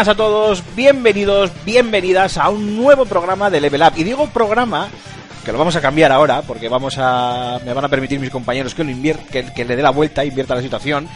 buenas a todos, bienvenidos, bienvenidas a un nuevo programa de Level Up. Y digo programa, que lo vamos a cambiar ahora, porque vamos a. me van a permitir mis compañeros que lo invier- que, le dé la vuelta, invierta la situación.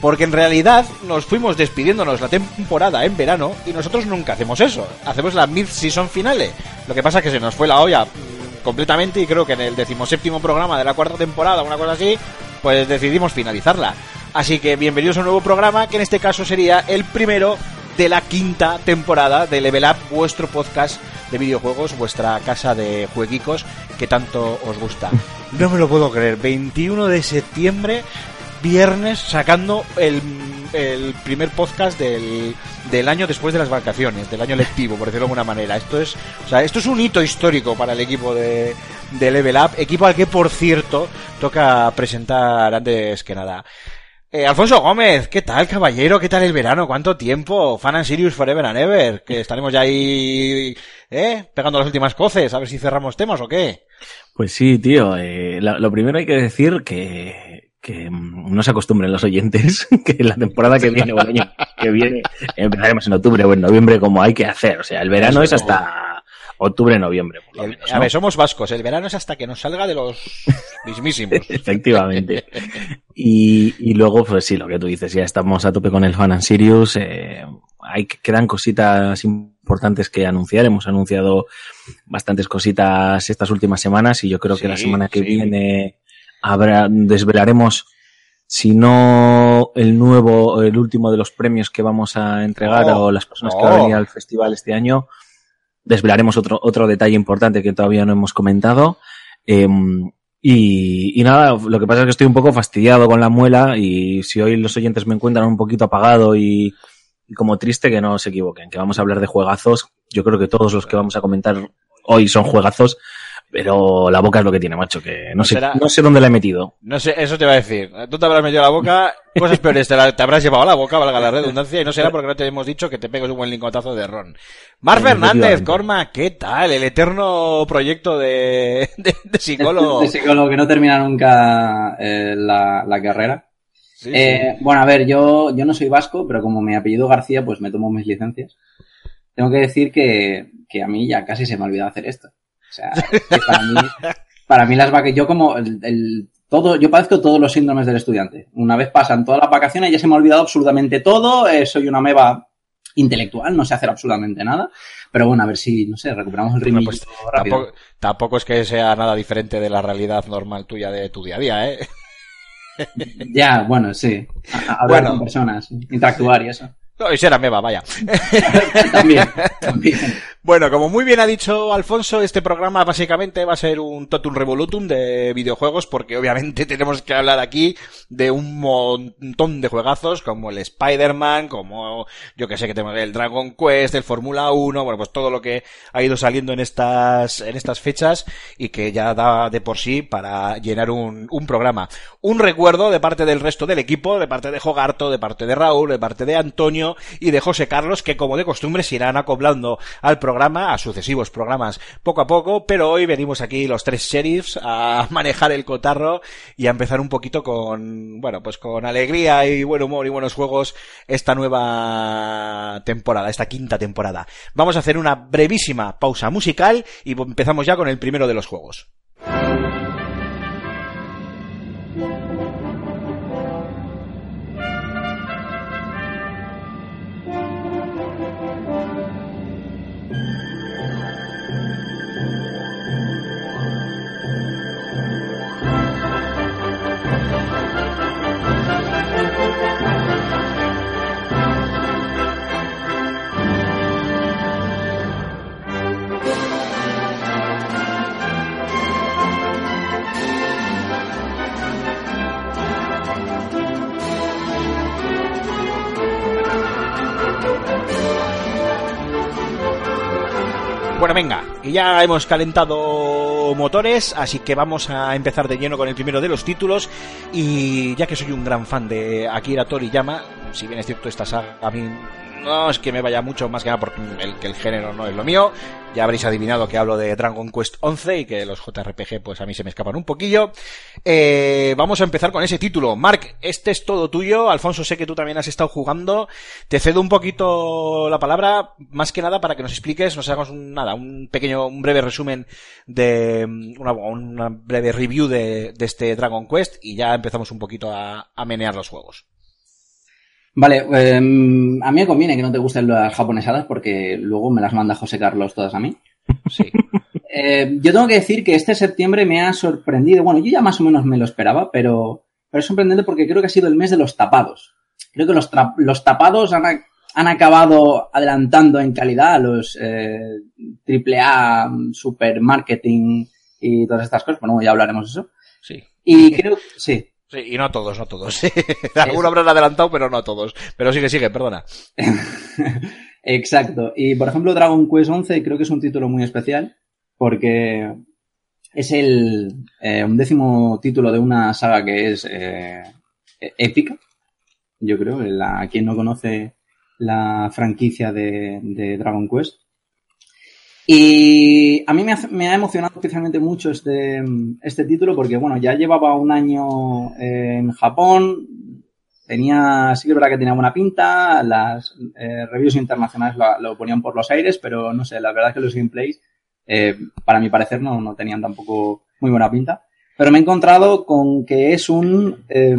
Porque en realidad nos fuimos despidiéndonos la temporada en verano y nosotros nunca hacemos eso. Hacemos la mid-season finale. Lo que pasa es que se nos fue la olla mm, completamente y creo que en el decimoséptimo programa de la cuarta temporada, una cosa así, pues decidimos finalizarla. Así que bienvenidos a un nuevo programa que en este caso sería el primero de la quinta temporada de Level Up, vuestro podcast de videojuegos, vuestra casa de jueguicos que tanto os gusta. No me lo puedo creer, 21 de septiembre, viernes, sacando el, el primer podcast del, del año después de las vacaciones, del año lectivo, por decirlo de alguna manera. Esto es, o sea, esto es un hito histórico para el equipo de, de Level Up, equipo al que, por cierto, toca presentar antes que nada. Eh, Alfonso Gómez, ¿qué tal, caballero? ¿Qué tal el verano? ¿Cuánto tiempo? Fan and Sirius Forever and Ever. Que estaremos ya ahí, ¿eh? Pegando las últimas coces, a ver si cerramos temas o qué. Pues sí, tío. eh, la- lo primero hay que decir que, que mm, no se acostumbren los oyentes que la temporada que viene o el año que viene empezaremos en octubre o en noviembre como hay que hacer. O sea, el verano es hasta octubre, noviembre. Por lo El- menos, a ver, somos vascos. El verano es hasta que nos salga de los mismísimos. Efectivamente. Y, y luego, pues sí, lo que tú dices, ya estamos a tope con el Fan and Sirius. eh, hay, quedan cositas importantes que anunciar. Hemos anunciado bastantes cositas estas últimas semanas y yo creo que la semana que sí. viene habrá, desvelaremos, si no el nuevo, el último de los premios que vamos a entregar No, o las personas que van a venir al festival este año, desvelaremos otro, otro detalle importante que todavía no hemos comentado. Em, y, y nada, lo que pasa es que estoy un poco fastidiado con la muela y si hoy los oyentes me encuentran un poquito apagado y, y como triste, que no se equivoquen, que vamos a hablar de juegazos. Yo creo que todos los que vamos a comentar hoy son juegazos, pero la boca es lo que tiene, macho, que no sé, Será- no sé dónde la he metido. No sé, eso te va a decir. Tú te habrás metido a la boca, cosas peores te, la- te habrás llevado a la boca, valga la redundancia, y no será porque no te hemos dicho que te pegues un buen lingotazo de ron. Mar Eh, Fernández, efectivamente. Corma, ¿qué tal? El eterno proyecto de, de, de psicólogo. de psicólogo que no termina nunca eh, la, la carrera. Sí, sí. Eh, bueno, a ver, yo, yo no soy vasco, pero como mi apellido García, pues me tomo mis licencias. Tengo que decir que, que a mí ya casi se me ha olvidado hacer esto. O sea, para mí, para mí las vacaciones, yo como el, el- todo, yo padezco todos los síndromes del estudiante. Una vez pasan todas las vacaciones, ya se me ha olvidado absolutamente todo, eh, soy una meba intelectual, no sé hacer absolutamente nada. Pero bueno, a ver si, no sé, recuperamos el Bueno, ritmo pues, tampoco, tampoco es que sea nada diferente de la realidad normal tuya de tu día a día, ¿eh? Ya, bueno, sí. Hablar Bueno. con personas, interactuar y eso. No, y será meba, vaya. también, también. Bueno, como muy bien ha dicho Alfonso, este programa básicamente va a ser un totum revolutum de videojuegos porque obviamente tenemos que hablar aquí de un montón de juegazos como el Spider-Man, como yo que sé que tenemos el Dragon Quest, el Fórmula 1, bueno, pues todo lo que ha ido saliendo en estas en estas fechas y que ya da de por sí para llenar un, un programa. Un recuerdo de parte del resto del equipo, de parte de Jogarto, de parte de Raúl, de parte de Antonio y de José Carlos que como de costumbre se irán acoplando al programa, a sucesivos programas poco a poco, pero hoy venimos aquí los tres sheriffs a manejar el cotarro y a empezar un poquito con, bueno, pues con alegría y buen humor y buenos juegos esta nueva temporada, esta quinta temporada. Vamos a hacer una brevísima pausa musical y empezamos ya con el primero de los juegos. Bueno, venga, y ya hemos calentado motores, así que vamos a empezar de lleno con el primero de los títulos. Y ya que soy un gran fan de Akira Toriyama, si bien es cierto esta saga a mí no es que me vaya mucho más que nada porque el, género no es lo mío. Ya habréis adivinado que hablo de Dragon Quest 11 y que los JRPG pues a mí se me escapan un poquillo. Eh, vamos a empezar con ese título. Mark, este es todo tuyo. Alfonso, sé que tú también has estado jugando. Te cedo un poquito la palabra, más que nada para que nos expliques, nos hagamos un, nada, un pequeño, un breve resumen de una, una breve review de, de, este Dragon Quest y ya empezamos un poquito a, a menear los juegos. Vale, eh, a mí me conviene que no te gusten las japonesadas porque luego me las manda José Carlos todas a mí. Sí. eh, yo tengo que decir que este septiembre me ha sorprendido. Bueno, yo ya más o menos me lo esperaba, pero, pero es sorprendente porque creo que ha sido el mes de los tapados. Creo que los, los tapados han, han, acabado adelantando en calidad a los eh, AAA, supermarketing y todas estas cosas. Bueno, ya hablaremos de eso. Sí. Y creo, sí. Sí, y no todos, no todos. Algunos habrán adelantado, pero no todos. Pero sigue, sigue, perdona. Exacto. Y por ejemplo, Dragon Quest 11 creo que es un título muy especial porque es el eh, undécimo título de una saga que es eh, épica. Yo creo, la, quien no conoce la franquicia de, de Dragon Quest. Y a mí me ha, me ha, emocionado especialmente mucho este, este título porque, bueno, ya llevaba un año en Japón, tenía, sí que es verdad que tenía buena pinta, las eh, reviews internacionales lo, lo, ponían por los aires, pero no sé, la verdad es que los gameplays, eh, para mi parecer, no, no tenían tampoco muy buena pinta. Pero me he encontrado con que es un, eh,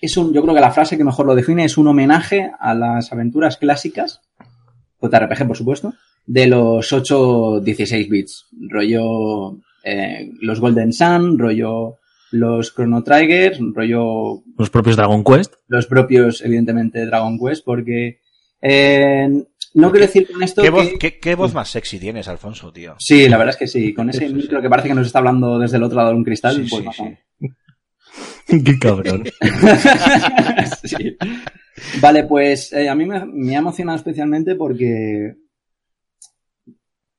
es un, yo creo que la frase que mejor lo define es un homenaje a las aventuras clásicas, JRPG por supuesto, de los 8 16 bits, rollo eh, los Golden Sun, rollo los Chrono Trigger, rollo los propios Dragon Quest, los propios evidentemente Dragon Quest, porque eh, no quiero decir con esto ¿Qué, que... voz, ¿qué, ¿Qué, voz, más sexy tienes, Alfonso, tío? Sí, la verdad es que sí, con ese micro que parece que nos está hablando desde el otro lado de un cristal, sí, pues sí. Qué cabrón. sí. Vale, pues eh, a mí me, me ha emocionado especialmente porque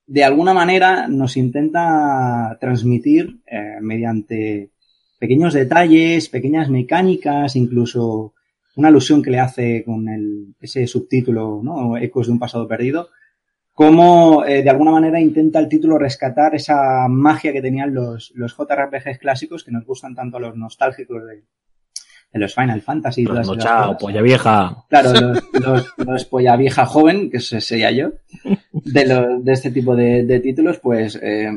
de alguna manera nos intenta transmitir eh, mediante pequeños detalles, pequeñas mecánicas, incluso una alusión que le hace con el, ese subtítulo, ¿no? Ecos de un pasado perdido, cómo eh, de alguna manera intenta el título rescatar esa magia que tenían los, los JRPGs clásicos que nos gustan tanto a los nostálgicos de, de los Final Fantasy. Los no, chao, polla vieja. Claro, los, los, los, polla vieja joven, que sería yo, de, los, de este tipo de, de títulos, pues eh,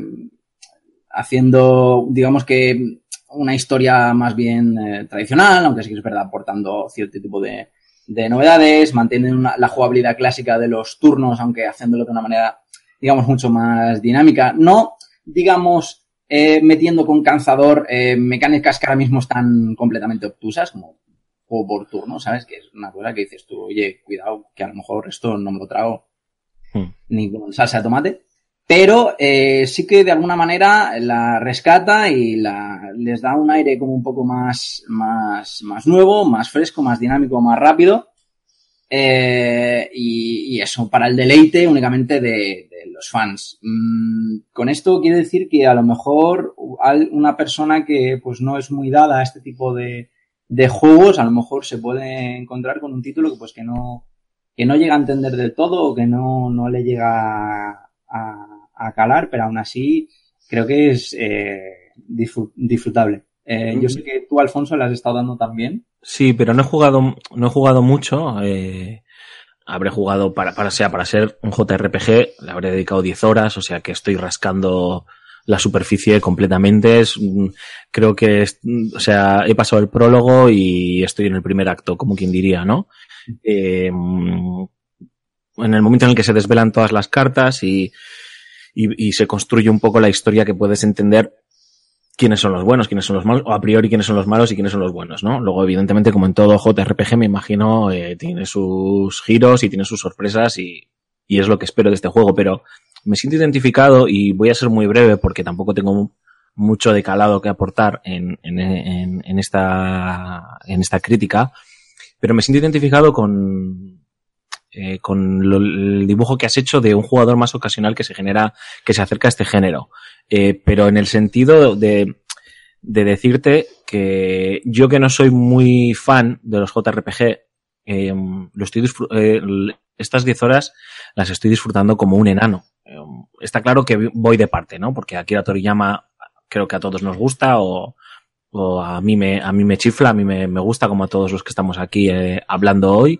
haciendo, digamos que una historia más bien eh, tradicional, aunque sí que es verdad, aportando cierto tipo de, de novedades, mantienen una, la jugabilidad clásica de los turnos, aunque haciéndolo de una manera, digamos, mucho más dinámica. No, digamos, eh, metiendo con cansador eh, mecánicas que ahora mismo están completamente obtusas, como juego por turno, ¿sabes? Que es una cosa que dices tú, oye, cuidado, que a lo mejor esto no me lo trago hmm. ni con salsa de tomate. Pero eh, sí que de alguna manera la rescata y la, les da un aire como un poco más, más, más nuevo, más fresco, más dinámico, más rápido. Eh, y, y, eso, para el deleite únicamente de, de los fans. Mm, con esto quiere decir que a lo mejor una persona que pues no es muy dada a este tipo de, de juegos, a lo mejor se puede encontrar con un título que pues que no, que no llega a entender del todo o que no, no le llega a, a calar, pero aún así creo que es eh, disfrutable. Eh, yo sé que tú, Alfonso, le has estado dando también. Sí, pero no he jugado, no he jugado mucho. Eh, habré jugado para, para, sea, para ser un JRPG, le habré dedicado 10 horas, o sea que estoy rascando la superficie completamente. Es, creo que, es, o sea, he pasado el prólogo y estoy en el primer acto, como quien diría, ¿no? Eh, en el momento en el que se desvelan todas las cartas y, y, y, se construye un poco la historia que puedes entender quiénes son los buenos, quiénes son los malos, o a priori quiénes son los malos y quiénes son los buenos, ¿no? Luego, evidentemente, como en todo JRPG, me imagino, eh, tiene sus giros y tiene sus sorpresas y, es lo que espero de este juego, pero me siento identificado y voy a ser muy breve porque tampoco tengo mucho de calado que aportar en, en, en, en esta, en esta crítica, pero me siento identificado con, eh, el dibujo que has hecho de un jugador más ocasional que se genera, que se acerca a este género. Eh, pero en el sentido de, de decirte que yo que no soy muy fan de los JRPG, eh, lo estoy eh, estas 10 horas las estoy disfrutando como un enano. Eh, está claro que voy de parte, ¿no? Porque Akira Toriyama creo que a todos nos gusta o, o a mí me, a mí me chifla, a mí me, me gusta como a todos los que estamos aquí eh, hablando hoy.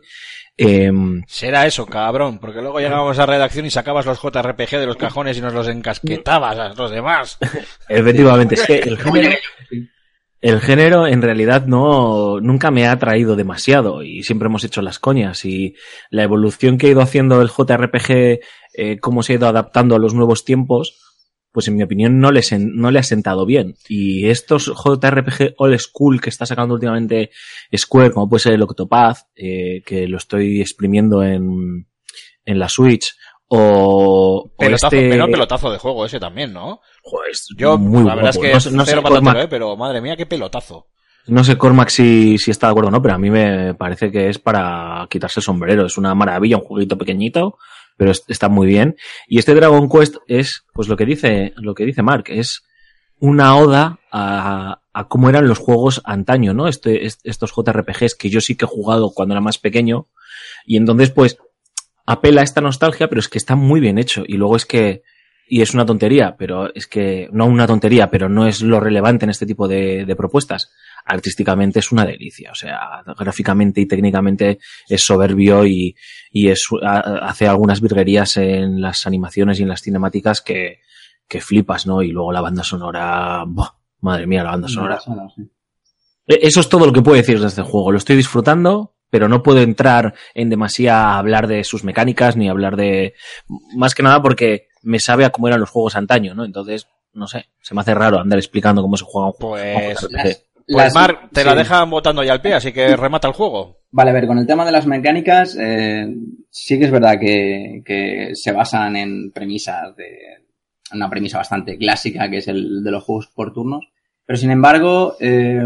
Eh, Será eso, cabrón, porque luego llegábamos a redacción y sacabas los JRPG de los cajones y nos los encasquetabas a los demás. efectivamente, es que el género, el género en realidad no, nunca me ha atraído demasiado y siempre hemos hecho las coñas y la evolución que ha ido haciendo el JRPG, eh, cómo se ha ido adaptando a los nuevos tiempos, pues en mi opinión no le, no le ha sentado bien. Y estos JRPG old school que está sacando últimamente Square, como puede ser el Octopath, eh, que lo estoy exprimiendo en, en la Switch, o, o Pelotazo, este... pero pelotazo de juego ese también, ¿no? Joder, es Yo, muy la verdad guapo. es que No sé- cero Cormac- patatero, ¿eh? pero madre mía, qué pelotazo. no sé Cormac si, si está de acuerdo o no, pero a mí me parece que es para quitarse el sombrero. Es una maravilla, un jueguito pequeñito, pero es- está muy bien. Y este Dragon Quest es, pues lo que dice, lo que dice Mark, es una oda a, a cómo eran los juegos antaño, ¿no? Este, est- estos JRPGs que yo sí que he jugado cuando era más pequeño. Y entonces, pues, apela a esta nostalgia, pero es que está muy bien hecho. Y luego es que, y es una tontería, pero es que, no una tontería, pero no es lo relevante en este tipo de, de propuestas. Artísticamente es una delicia, o sea, gráficamente y técnicamente es soberbio y, y es, ha- hace algunas virguerías en las animaciones y en las cinemáticas que, que flipas, ¿no? Y luego la banda sonora, ¡buah! madre mía, la banda sonora. E- Eso es todo lo que puedo decir de este juego. Lo estoy disfrutando, pero no puedo entrar en demasía a hablar de sus mecánicas ni hablar de. Más que nada porque me sabe a cómo eran los juegos antaño, ¿no? Entonces, no sé, se me hace raro andar explicando cómo se juega un juego. Pues, un Las- pues las- Mark, te la dejan botando ya al pie, así que remata el juego. Vale, a ver, con el tema de las mecánicas, eh, sí que es verdad que, que se basan en premisas de una premisa bastante clásica, que es el de los juegos por turnos. Pero sin embargo, eh,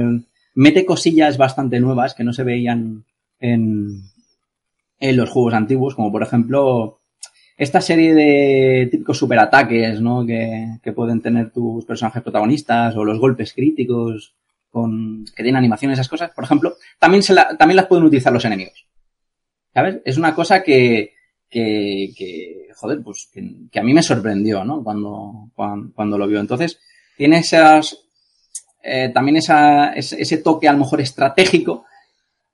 mete cosillas bastante nuevas que no se veían en, en los juegos antiguos, como por ejemplo esta serie de típicos superataques, ¿no? Que, pueden tener tus personajes protagonistas, o los golpes críticos con, que tienen animación, esas cosas, por ejemplo, también, se la- también las pueden utilizar los enemigos. ¿Sabes? Es una cosa que, que, que joder, pues que, que a mí me sorprendió, ¿no? Cuando, cuando, cuando lo vio. Entonces, tiene esas, eh, también esa, ese, ese toque a lo mejor estratégico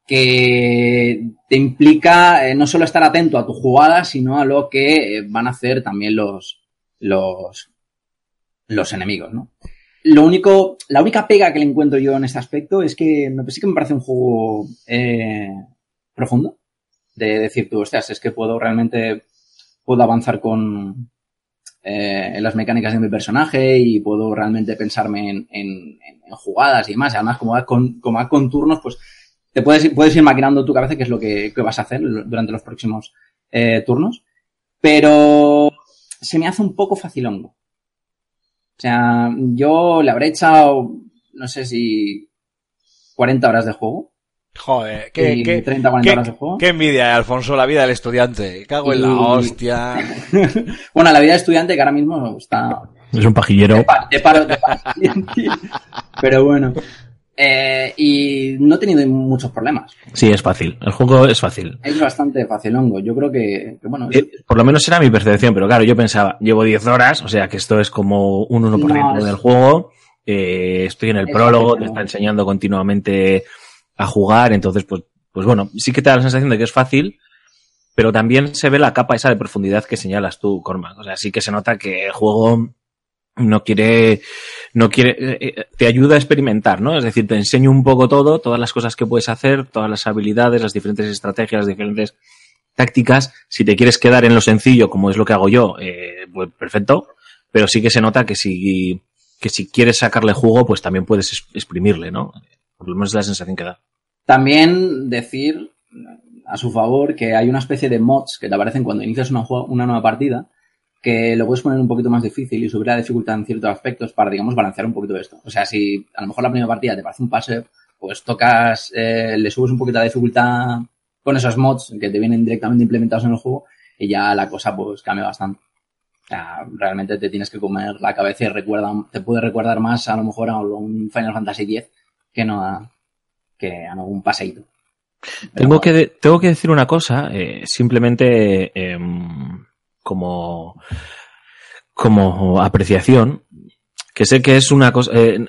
que te implica eh, no solo estar atento a tu jugada, sino a lo que eh, van a hacer también los, los, los enemigos, ¿no? Lo único, la única pega que le encuentro yo en este aspecto es que me, sí que me parece un juego eh, profundo. De decir tú, hostias, es que puedo realmente, puedo avanzar con eh, las mecánicas de mi personaje y puedo realmente pensarme en, en- en- en jugadas y demás. Además, como va con, como va con turnos, pues te puedes, ir- puedes ir maquinando en tu cabeza qué es lo que, que vas a hacer durante los próximos eh, turnos. Pero se me hace un poco facilongo. O sea, yo le habré echado, no sé si 40 horas de juego. Joder, qué, y qué, 30, 40 qué- horas de juego. qué envidia, eh, Alfonso, la vida del estudiante. Cago en la hostia. bueno, la vida de estudiante que ahora mismo está Es un pajillero. de paro, de paro, de paro. Pero bueno. Eh, y no he tenido muchos problemas. Sí, es fácil. El juego es fácil. Es bastante facilongo. Yo creo que, que bueno, Eh, por lo menos era mi percepción, pero claro, yo pensaba, llevo 10 horas, o sea que esto es como un 1% No, es- del juego, eh, estoy en el Es prólogo, fácil, te está enseñando continuamente a jugar, entonces pues, pues bueno, sí que te da la sensación de que es fácil, pero también se ve la capa esa de profundidad que señalas tú, Cormac. O sea, sí que se nota que el juego no quiere, no quiere, eh, eh, te ayuda a experimentar, ¿no? Es decir, te enseño un poco todo, todas las cosas que puedes hacer, todas las habilidades, las diferentes estrategias, las diferentes tácticas. Si te quieres quedar en lo sencillo, como es lo que hago yo, eh, pues perfecto. Pero sí que se nota que si, que si quieres sacarle jugo, pues también puedes es- exprimirle, ¿no? Por lo menos es la sensación que da. también decir a su favor que hay una especie de mods que te aparecen cuando inicias una, una nueva partida que lo puedes poner un poquito más difícil y subir la dificultad en ciertos aspectos para, digamos, balancear un poquito esto. O sea, si a lo mejor la primera partida te parece un pase, pues tocas, eh, le subes un poquito la dificultad con esos mods que te vienen directamente implementados en el juego y ya la cosa pues cambia bastante. O sea, realmente te tienes que comer la cabeza y recuerda, te puede recordar más a lo mejor a un Final Fantasy X que no a, que a algún paseíto. Tengo que, tengo que decir una cosa, eh, simplemente eh, como, como apreciación, que sé que es una cosa, eh,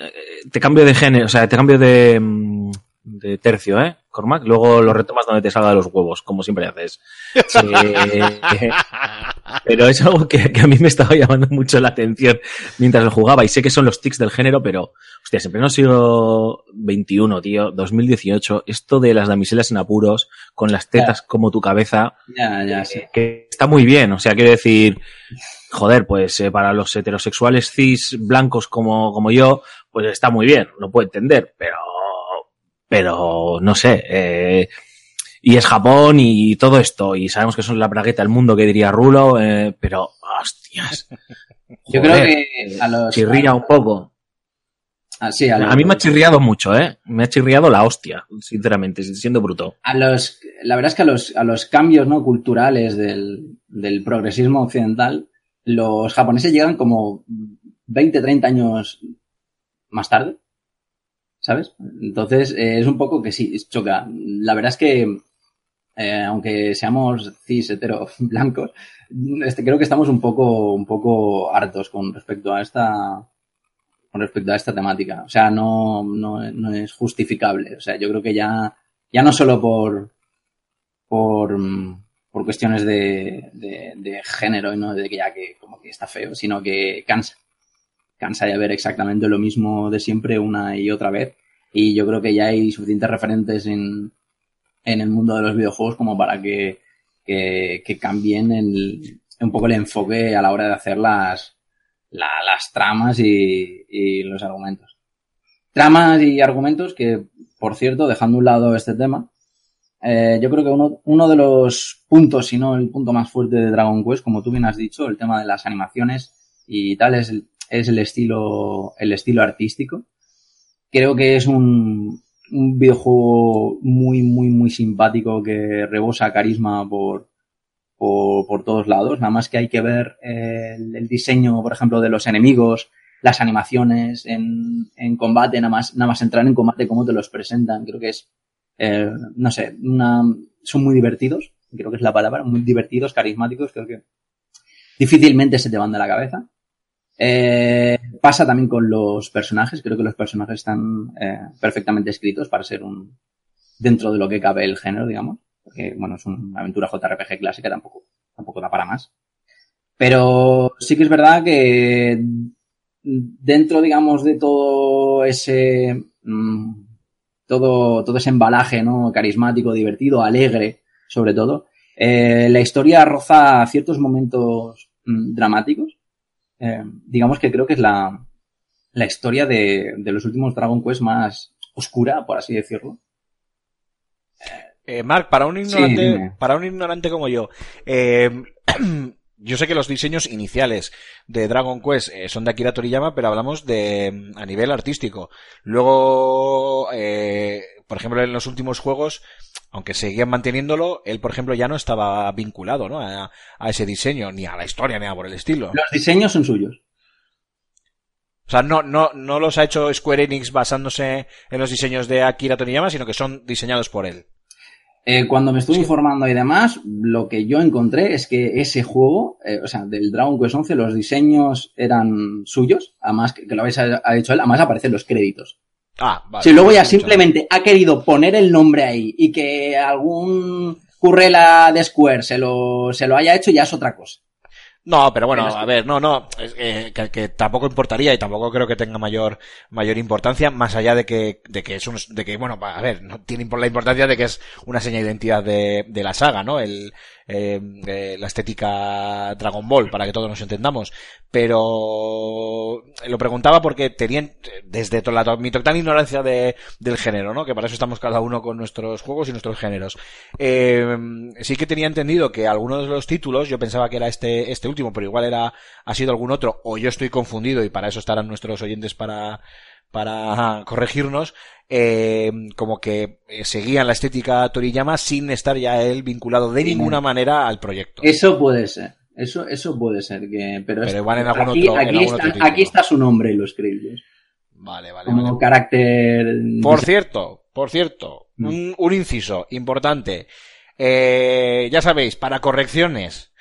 te cambio de género, o sea, te cambio de, mm, de tercio, ¿eh? Cormac, luego lo retomas donde te salga de los huevos, como siempre haces. Eh, pero es algo que, que, a mí me estaba llamando mucho la atención mientras lo jugaba y sé que son los tics del género, pero, hostia, siempre no sigo 21, tío, 2018, esto de las damiselas en apuros, con las tetas como tu cabeza, sí. que está muy bien, o sea, quiero decir, joder, pues eh, para los heterosexuales cis blancos como, como yo, pues está muy bien, lo puedo entender, pero pero no sé, eh, y es Japón y todo esto, y sabemos que son la bragueta del mundo que diría Rulo, eh, pero hostias. Yo creo que a los... Chirría un poco. Ah, sí, a, los... a, mí me ha chirriado mucho, ¿eh? Me ha chirriado la hostia, sinceramente, siendo bruto. A los, la verdad es que a los, a los cambios ¿no? culturales del, del progresismo occidental, los japoneses llegan como 20, 30 años más tarde. ¿sabes? Entonces, eh, es un poco que sí, choca. La verdad es que, eh, aunque seamos cis, hetero, blancos, este, creo que estamos un poco, un poco hartos con respecto a esta, con respecto a esta temática. O sea, no, no, no es justificable. O sea, yo creo que ya, ya no solo por, por, por cuestiones de, de, de género y no de que ya que como que está feo, sino que cansa cansa de ver exactamente lo mismo de siempre una y otra vez. Y yo creo que ya hay suficientes referentes en, en el mundo de los videojuegos como para que, que, que cambien el, un poco el enfoque a la hora de hacer las, la, las tramas y, y, los argumentos. Tramas y argumentos que, por cierto, dejando a un lado este tema, eh, yo creo que uno, uno de los puntos, si no el punto más fuerte de Dragon Quest, como tú bien has dicho, el tema de las animaciones y tal, es es el estilo, el estilo artístico. Creo que es un, un videojuego muy, muy, muy simpático que rebosa carisma por, por, por todos lados. Nada más que hay que ver el, el, diseño, por ejemplo, de los enemigos, las animaciones en, en combate, nada más, nada más entrar en combate, cómo te los presentan. Creo que es, eh, no sé, una, son muy divertidos. Creo que es la palabra, muy divertidos, carismáticos. Creo que difícilmente se te van de la cabeza. Eh, pasa también con los personajes. Creo que los personajes están eh, perfectamente escritos para ser un dentro de lo que cabe el género, digamos. Porque, bueno, es una aventura JRPG clásica, tampoco, tampoco da para más. Pero sí que es verdad que dentro, digamos, de todo ese, mmm, todo, todo ese embalaje, ¿no? Carismático, divertido, alegre, sobre todo, eh, la historia roza ciertos momentos mmm, dramáticos eh, digamos que creo que es la, la historia de, de, los últimos Dragon Quest más oscura, por así decirlo. Eh, Mark, para un ignorante, sí, para un ignorante como yo, eh, yo sé que los diseños iniciales de Dragon Quest eh, son de Akira Toriyama, pero hablamos de a nivel artístico. Luego, eh, por ejemplo, en los últimos juegos, aunque seguían manteniéndolo, él, por ejemplo, ya no estaba vinculado ¿no? A, a, ese diseño, ni a la historia, ni a por el estilo. Los diseños son suyos. O sea, no, no, no los ha hecho Square Enix basándose en los diseños de Akira Toriyama, sino que son diseñados por él. Eh, cuando me estuve sí. informando y demás, lo que yo encontré es que ese juego, eh, o sea, del Dragon Quest 11, los diseños eran suyos, además que, que lo habéis ha hecho él, además aparecen los créditos. Ah, vale. Si luego ya simplemente ha querido poner el nombre ahí y que algún currela de Square se lo, se lo haya hecho, ya es otra cosa. No, pero bueno, a ver, no, no, eh, que, que, tampoco importaría y tampoco creo que tenga mayor mayor importancia, más allá de que de que es un, de que bueno, a ver, no tiene la importancia de que es una seña de identidad de, de la saga, ¿no? El eh, eh, la estética Dragon Ball para que todos nos entendamos, pero lo preguntaba porque tenían desde la, mi total ignorancia de, del género, ¿no? Que para eso estamos cada uno con nuestros juegos y nuestros géneros. Eh, sí que tenía entendido que algunos de los títulos, yo pensaba que era este este último, pero igual era ha sido algún otro, o yo estoy confundido y para eso estarán nuestros oyentes para para corregirnos, eh, como que eh, seguían la estética Toriyama sin estar ya él vinculado de ninguna manera al proyecto. Eso puede ser. Eso, eso puede ser, que, pero, van en algún aquí, otro- en aquí algún está, otro aquí está su nombre en los créditos. Vale, vale, Como vale. carácter. Por cierto, por cierto, Mm. un, un inciso importante. Eh, ya sabéis, para correcciones,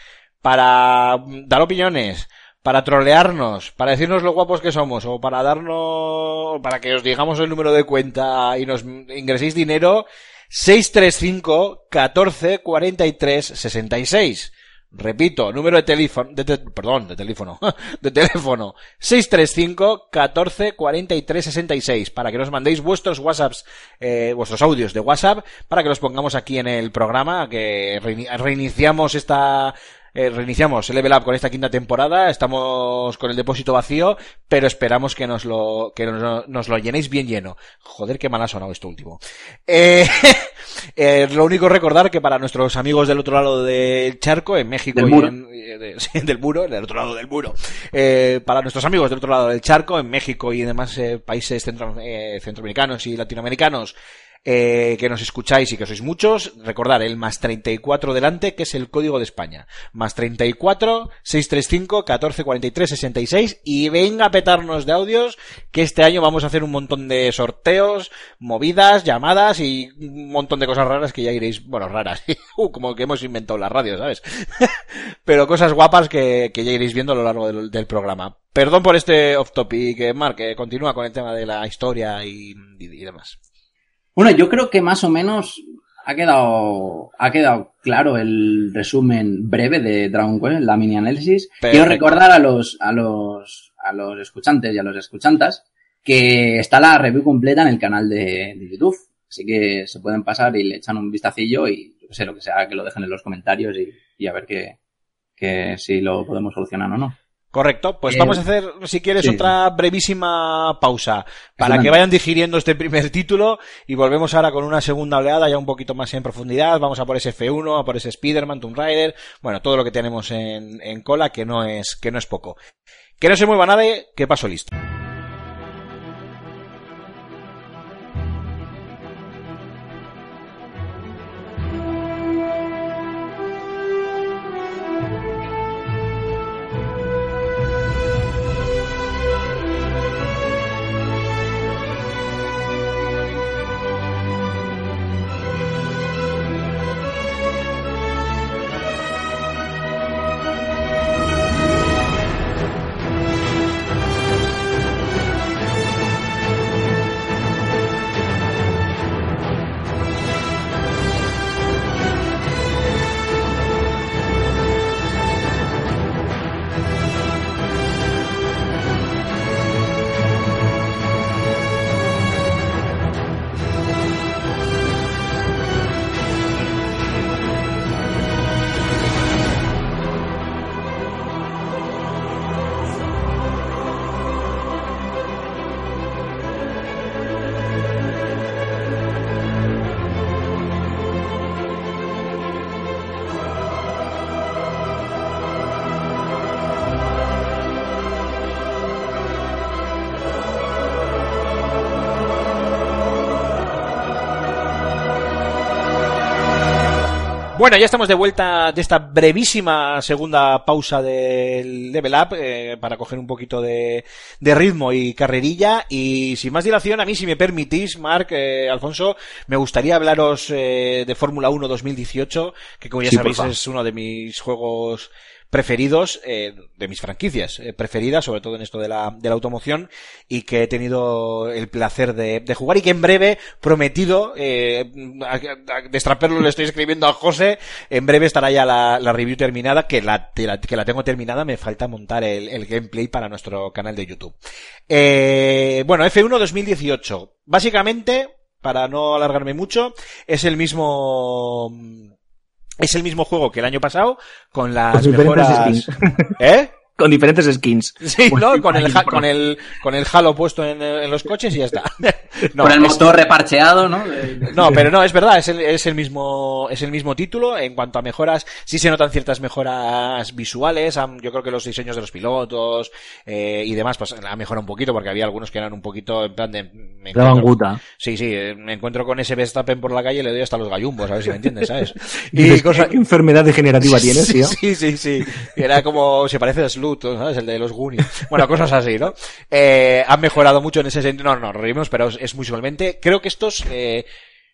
para mm, dar opiniones, para trolearnos, para decirnos lo guapos que somos, o para darnos, para que os digamos el número de cuenta y nos ingreséis dinero, 635 14 43 66. Repito, número de teléfono, de perdón, de teléfono, de teléfono, 635 14 43 66, para que nos mandéis vuestros WhatsApps, eh, vuestros audios de WhatsApp, para que los pongamos aquí en el programa, que reini- reiniciamos esta, eh, reiniciamos el Level Up con esta quinta temporada, estamos con el depósito vacío, pero esperamos que nos lo, que nos, nos lo llenéis bien lleno. Joder, qué mal ha sonado esto último. Eh, eh, lo único recordar que para nuestros amigos del otro lado del charco, en México Del y muro. en- eh, de- sí, del muro, del otro lado del muro, eh, para nuestros amigos del otro lado del charco, en México y demás países centro- centroamericanos y latinoamericanos, eh, que nos escucháis y que sois muchos, recordar el más 34 delante, que es el código de España. Más 34 635 1443 66 y venga a petarnos de audios que este año vamos a hacer un montón de sorteos, movidas, llamadas y un montón de cosas raras que ya iréis, bueno, raras, uh, como que hemos inventado la radio, ¿sabes? Pero cosas guapas que, que ya iréis viendo a lo largo del, programa. Perdón por este off topic, eh, Mark, que continúa con el tema de la historia y- y demás. Bueno, yo creo que más o menos ha quedado, ha quedado claro el resumen breve de Dragon Quest, la mini análisis. Perfecto. Quiero recordar a los, a los, a los escuchantes y a los escuchantas que está la review completa en el canal de, de YouTube. Así que se pueden pasar y le echan un vistacillo y yo sé lo que sea, que lo dejen en los comentarios y, y a ver que, que si lo podemos solucionar o no. Correcto, pues Eh, vamos a hacer, si quieres, sí. otra brevísima pausa para que vayan digiriendo este primer título y volvemos ahora con una segunda oleada ya un poquito más en profundidad. Vamos a por ese F1, a por ese Spider-Man, Tomb Raider, bueno, todo lo que tenemos en, en cola que no es, que no es poco. Que no se mueva nadie, que paso listo. Bueno, ya estamos de vuelta de esta brevísima segunda pausa del Level Up eh, para coger un poquito de, de ritmo y carrerilla. Y sin más dilación, a mí, si me permitís, Marc, eh, Alfonso, me gustaría hablaros eh, de Fórmula 1 2018, que como ya Sí, sabéis es uno de mis juegos preferidos, eh, de mis franquicias eh, preferidas, sobre todo en esto de la, de la automoción, y que he tenido el placer de, de jugar y que en breve, prometido, eh, a, le estoy escribiendo a José, en breve estará ya la, la review terminada, que la, que la, que la tengo terminada, me falta montar el, el gameplay para nuestro canal de YouTube. Eh, bueno, F1 2018. Básicamente, para no alargarme mucho, es el mismo... Es el mismo juego que el año pasado, con las mejoras... skins. ¿Eh? Con diferentes skins. Sí, Pues ¿no? sí, Con el, con el, con el halo puesto en, en los coches y ya está. No, Con el es- motor reparcheado, ¿no? No, pero no, es verdad, es el, es el mismo, es el mismo título. En cuanto a mejoras, sí se notan ciertas mejoras visuales. Yo creo que los diseños de los pilotos eh, y demás, pues han mejorado un poquito porque había algunos que eran un poquito en plan de. me encuentro- guta. Sí, sí, eh, me encuentro con ese Verstappen por la calle y le doy hasta los gallumbos, a ver si me entiendes, ¿sabes? Y Y cosa- ¿Qué enfermedad degenerativa tienes, sí, tío? Sí, sí, sí. Era como, se parece a Slut, ¿sabes? El de los Goonies. Bueno, cosas así, ¿no? Eh, han mejorado mucho en ese sentido. No, no, reímos, pero es, es muy suavemente. Creo que estos, eh,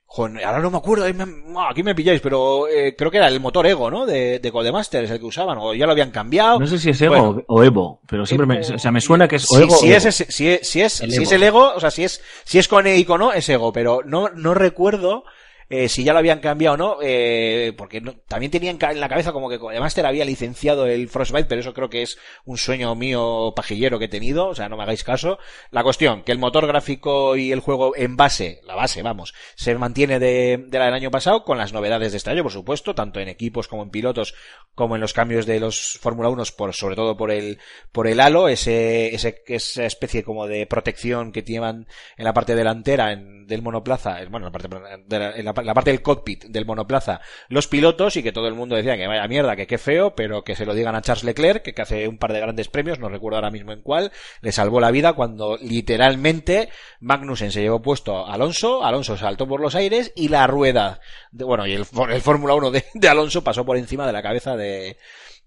joder, ahora no me acuerdo, me- aquí me pilláis, pero eh, creo que era el motor Ego, ¿no? De, de Codemasters, el que usaban, o ya lo habían cambiado. No sé si es Ego Bueno, o Evo, pero siempre me, Evo- o sea, me suena que es o Ego si o es, Evo. ese- si es, si es, El si es Ego. el ego, o sea, si es, si es con E y con O, es ego, pero no, no recuerdo eh, si ya lo habían cambiado o no, eh, porque no- también tenía en la cabeza como que Master había licenciado el Frostbite, pero eso creo que es un sueño mío pajillero que he tenido, o sea, no me hagáis caso. La cuestión, que el motor gráfico y el juego en base, la base, vamos, se mantiene de, la del año pasado, con las novedades de este año, por supuesto, tanto en equipos como en pilotos, como en los cambios de los Fórmula 1, por, sobre todo por el, por el halo, ese, ese, esa especie como de protección que llevan en la parte delantera en- del monoplaza, en- bueno, en la parte, de la, en la parte del cockpit del monoplaza, los pilotos y que todo el mundo decía que vaya mierda, que qué feo, pero que se lo digan a Charles Leclerc, que, hace un par de grandes premios, no recuerdo ahora mismo en cuál, le salvó la vida cuando literalmente Magnussen se llevó puesto a Alonso, Alonso saltó por los aires y la rueda, bueno, y el, el Fórmula 1 de, Alonso pasó por encima de la cabeza de,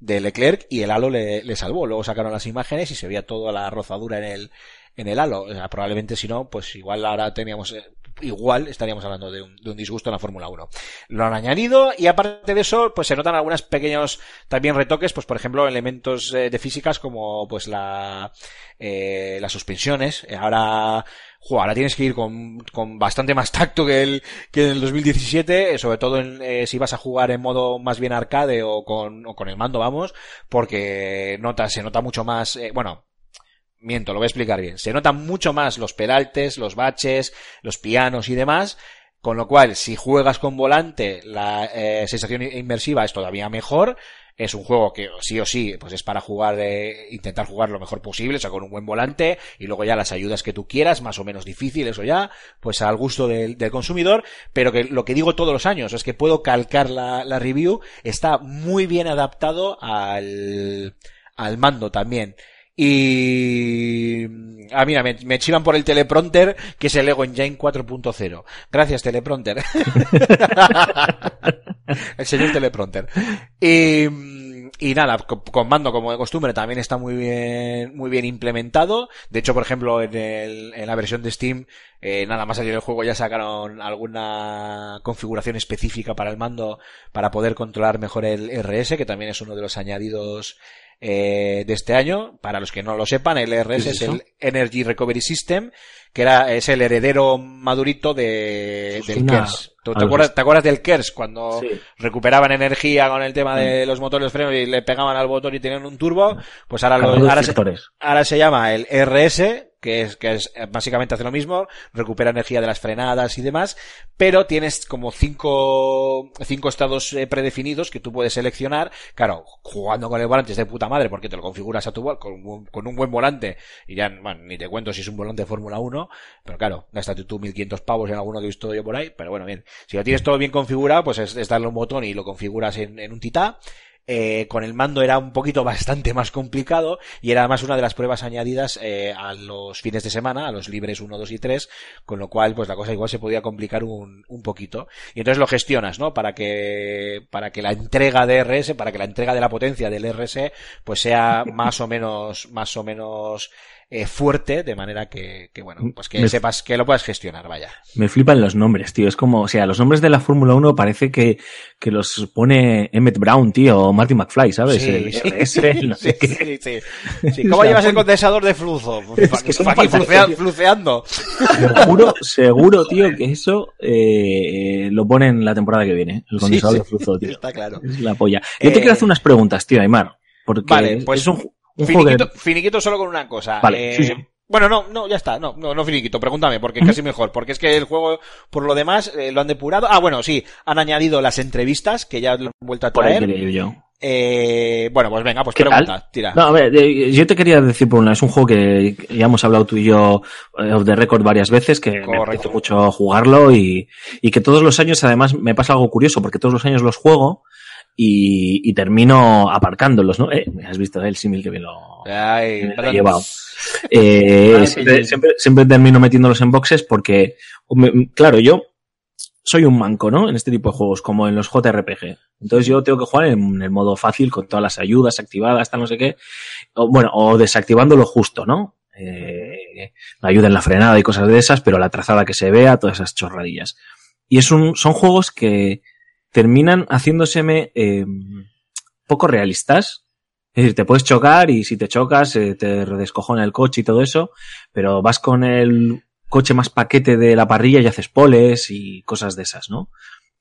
de Leclerc y el halo le, salvó. Luego sacaron las imágenes y se veía toda la rozadura en el, en el halo. Probablemente si no, pues igual ahora teníamos, eh, igual estaríamos hablando de un, de un disgusto en la Fórmula 1. Lo han añadido y aparte de eso, pues se notan algunos pequeños también retoques, pues por ejemplo elementos eh, de físicas como pues la, eh, las suspensiones. Ahora, jo, ahora tienes que ir con, con bastante más tacto que el, que en el 2017, eh, sobre todo en, eh, si vas a jugar en modo más bien arcade o con, o con el mando, vamos, porque nota, se nota mucho más, eh, bueno, miento, lo voy a explicar bien. Se notan mucho más los peraltes, los baches, los pianos y demás. Con lo cual, si juegas con volante, la eh, sensación inmersiva es todavía mejor. Es un juego que sí o sí, pues es para jugar, eh, intentar jugar lo mejor posible, o sea, con un buen volante, y luego ya las ayudas que tú quieras, más o menos difíciles o ya, pues al gusto del, del consumidor, pero que lo que digo todos los años es que puedo calcar la, la review, está muy bien adaptado al, al mando también. Y... Ah, mira, me, me chivan por el teleprompter, que es el Ego Engine 4.0. Gracias, teleprompter. el señor teleprompter. Y, y nada, con, mando como de costumbre también está muy bien, muy bien implementado. De hecho, por ejemplo, en, el, en la versión de Steam, eh, nada más salir el juego ya sacaron alguna configuración específica para el mando para poder controlar mejor el RS, que también es uno de los añadidos eh, de este año. Para los que no lo sepan, el RS ¿Qué es el Energy Recovery System, que era, es el heredero madurito de, del Suena KERS. ¿Tú a te acuerdas, ¿Te acuerdas del KERS cuando Sí. recuperaban energía con el tema de los motores frenos y le pegaban al botón y tenían un turbo? Pues ahora, lo, ahora, se, ahora se llama el RS, que es, que es, eh, básicamente hace lo mismo, recupera energía de las frenadas y demás, pero tienes como cinco, cinco estados eh, predefinidos que tú puedes seleccionar. Claro, jugando con el volante es de puta madre porque te lo configuras a tu con, con un buen volante y ya, bueno, ni te cuento si es un volante de Fórmula 1, pero claro, gástate tú 1500 pavos en alguno que he visto yo por ahí, pero bueno, bien. Si lo tienes todo bien configurado, pues es, es darle un botón y lo configuras en, en un titá. Eh, con el mando era un poquito bastante más complicado y era además una de las pruebas añadidas eh, a los fines de semana, a los libres 1, 2 y 3, con lo cual pues la cosa igual se podía complicar un, un poquito. Y entonces lo gestionas, ¿no? Para que, para que la entrega de RS, para que la entrega de la potencia del RS pues sea más o menos, más o menos eh, fuerte, de manera que, que bueno, pues que Me- sepas que lo puedas gestionar, vaya. Me flipan los nombres, tío. Es como, o sea, los nombres de la Fórmula 1 parece que, que los pone Emmett Brown, tío, o Marty McFly, ¿sabes? Sí, El sí. RS, no sé Sí, qué. sí, sí. Sí, ¿Cómo llevas el condensador de flujo? Es que Aquí flucea- fluceando. Seguro, seguro, tío, que eso eh, lo pone en la temporada que viene. El condensador de flujo, tío. Está claro. Es la polla. Yo te Eh, quiero hacer unas preguntas, tío, Aymar. Porque Vale, pues es un, que... Finiquito, finiquito solo con una cosa. Vale, Eh, sí, sí. Bueno, no, no, ya está. No, no, no finiquito. Pregúntame, porque casi mejor. Porque es que el juego, por lo demás, eh, lo han depurado. Ah, bueno, sí. Han añadido las entrevistas, que ya lo han vuelto a Por ahí traer. quería ir yo. Eh, bueno, pues venga, pues ¿Qué pregunta, tal? tira. No, a ver, eh, yo te quería decir por una, es un juego que ya hemos hablado tú y yo off the record varias veces, que me apetece mucho jugarlo y, y que todos los años además me pasa algo curioso, porque todos los años los juego y, y termino aparcándolos, ¿no? Eh, has visto el símil que lo, Ay, me lo he patatas. llevado. Eh, Ay, siempre, siempre, siempre termino metiéndolos en boxes porque, claro, yo soy un manco, ¿no? En este tipo de juegos, como en los JRPG. Entonces yo tengo que jugar en el modo fácil con todas las ayudas activadas, tal no sé qué. O, bueno, o desactivando lo justo, ¿no? Eh, la ayuda en la frenada y cosas de esas, pero la trazada que se vea, todas esas chorradillas. Y es un, son juegos que terminan haciéndoseme eh, poco realistas. Es decir, te puedes chocar y si te chocas eh, te descojona el coche y todo eso, pero vas con el coche más paquete de la parrilla y haces poles y cosas de esas, ¿no?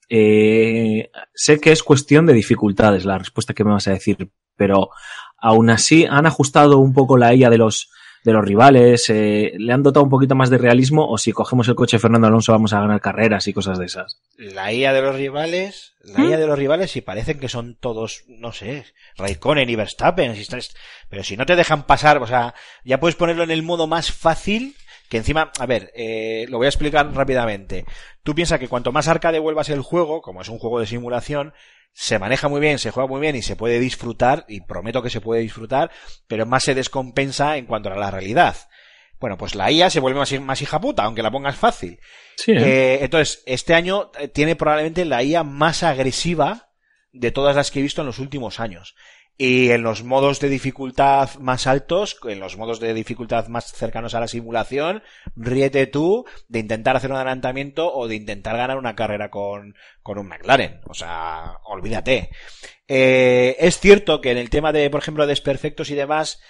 Eh, sé que es cuestión de dificultades la respuesta que me vas a decir, pero aún así han ajustado un poco la IA de los de los rivales, eh, le han dotado un poquito más de realismo o si cogemos el coche Fernando Alonso vamos a ganar carreras y cosas de esas. La IA de los rivales, la ¿Mm? IA de los rivales, si parecen que son todos, no sé, Raikkonen y Verstappen, si estás- pero si no te dejan pasar, o sea, ya puedes ponerlo en el modo más fácil, que encima, a ver, eh, lo voy a explicar rápidamente. Tú piensas que cuanto más arcade vuelvas el juego, como es un juego de simulación, se maneja muy bien, se juega muy bien y se puede disfrutar, y prometo que se puede disfrutar, pero más se descompensa en cuanto a la realidad. Bueno, pues la IA se vuelve más, más hija puta, aunque la pongas fácil. Sí, ¿eh? Eh, entonces, este año eh, tiene probablemente la IA más agresiva de todas las que he visto en los últimos años. Y en los modos de dificultad más altos, en los modos de dificultad más cercanos a la simulación, ríete tú de intentar hacer un adelantamiento o de intentar ganar una carrera con, con un McLaren. O sea, olvídate. Eh, es cierto que en el tema de, por ejemplo, desperfectos y demás,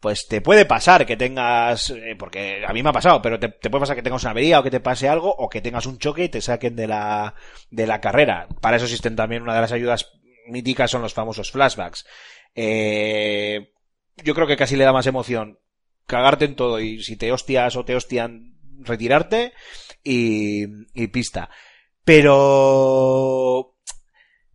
pues te puede pasar que tengas, eh, porque a mí me ha pasado, pero te, te puede pasar que tengas una avería o que te pase algo o que tengas un choque y te saquen de la, de la carrera. Para eso existen también una de las ayudas míticas son los famosos flashbacks. Eh, yo creo que casi le da más emoción cagarte en todo y si te hostias o te hostian retirarte y, y pista. Pero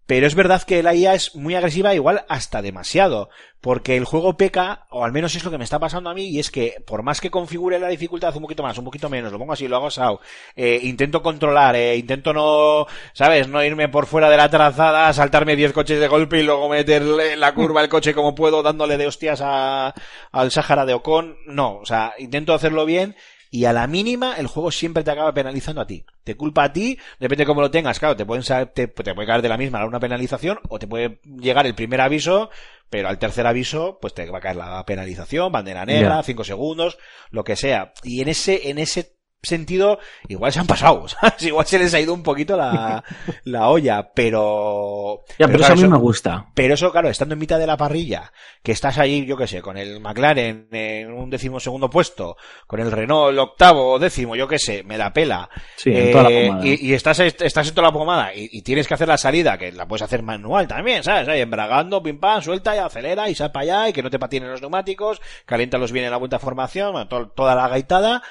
pero es verdad que la IA es muy agresiva, igual hasta demasiado, porque el juego peca, o al menos es lo que me está pasando a mí, y es que por más que configure la dificultad un poquito más, un poquito menos, lo pongo así, lo hago asado, eh, intento controlar, eh, intento no, ¿sabes? No irme por fuera de la trazada, saltarme 10 coches de golpe y luego meterle en la curva el coche como puedo, dándole de hostias a, al Sáhara de Ocon. No, o sea, intento hacerlo bien, y a la mínima el juego siempre te acaba penalizando a ti. Te culpa a ti, depende de cómo lo tengas, claro, te pueden te, te puede caer de la misma una penalización o te puede llegar el primer aviso, pero al tercer aviso pues te va a caer la penalización, bandera negra, Ya. 5 segundos, lo que sea. Y en ese en ese sentido igual se han pasado, ¿sabes? igual se les ha ido un poquito la, la olla, pero ya, pero, eso claro, a mí me gusta. pero eso, claro, estando en mitad de la parrilla, que estás ahí, yo qué sé, con el McLaren en un décimo segundo puesto, con el Renault el octavo o décimo, yo qué sé, me la pela. Sí, en toda la Eh, pomada. Y, y estás, estás en toda la pomada y, y tienes que hacer la salida, que la puedes hacer manual también, ¿sabes? Ahí embragando, pim pam, suelta y acelera y sal para allá y que no te patinen los neumáticos, caliéntalos bien en la vuelta de formación, to- toda la gaitada.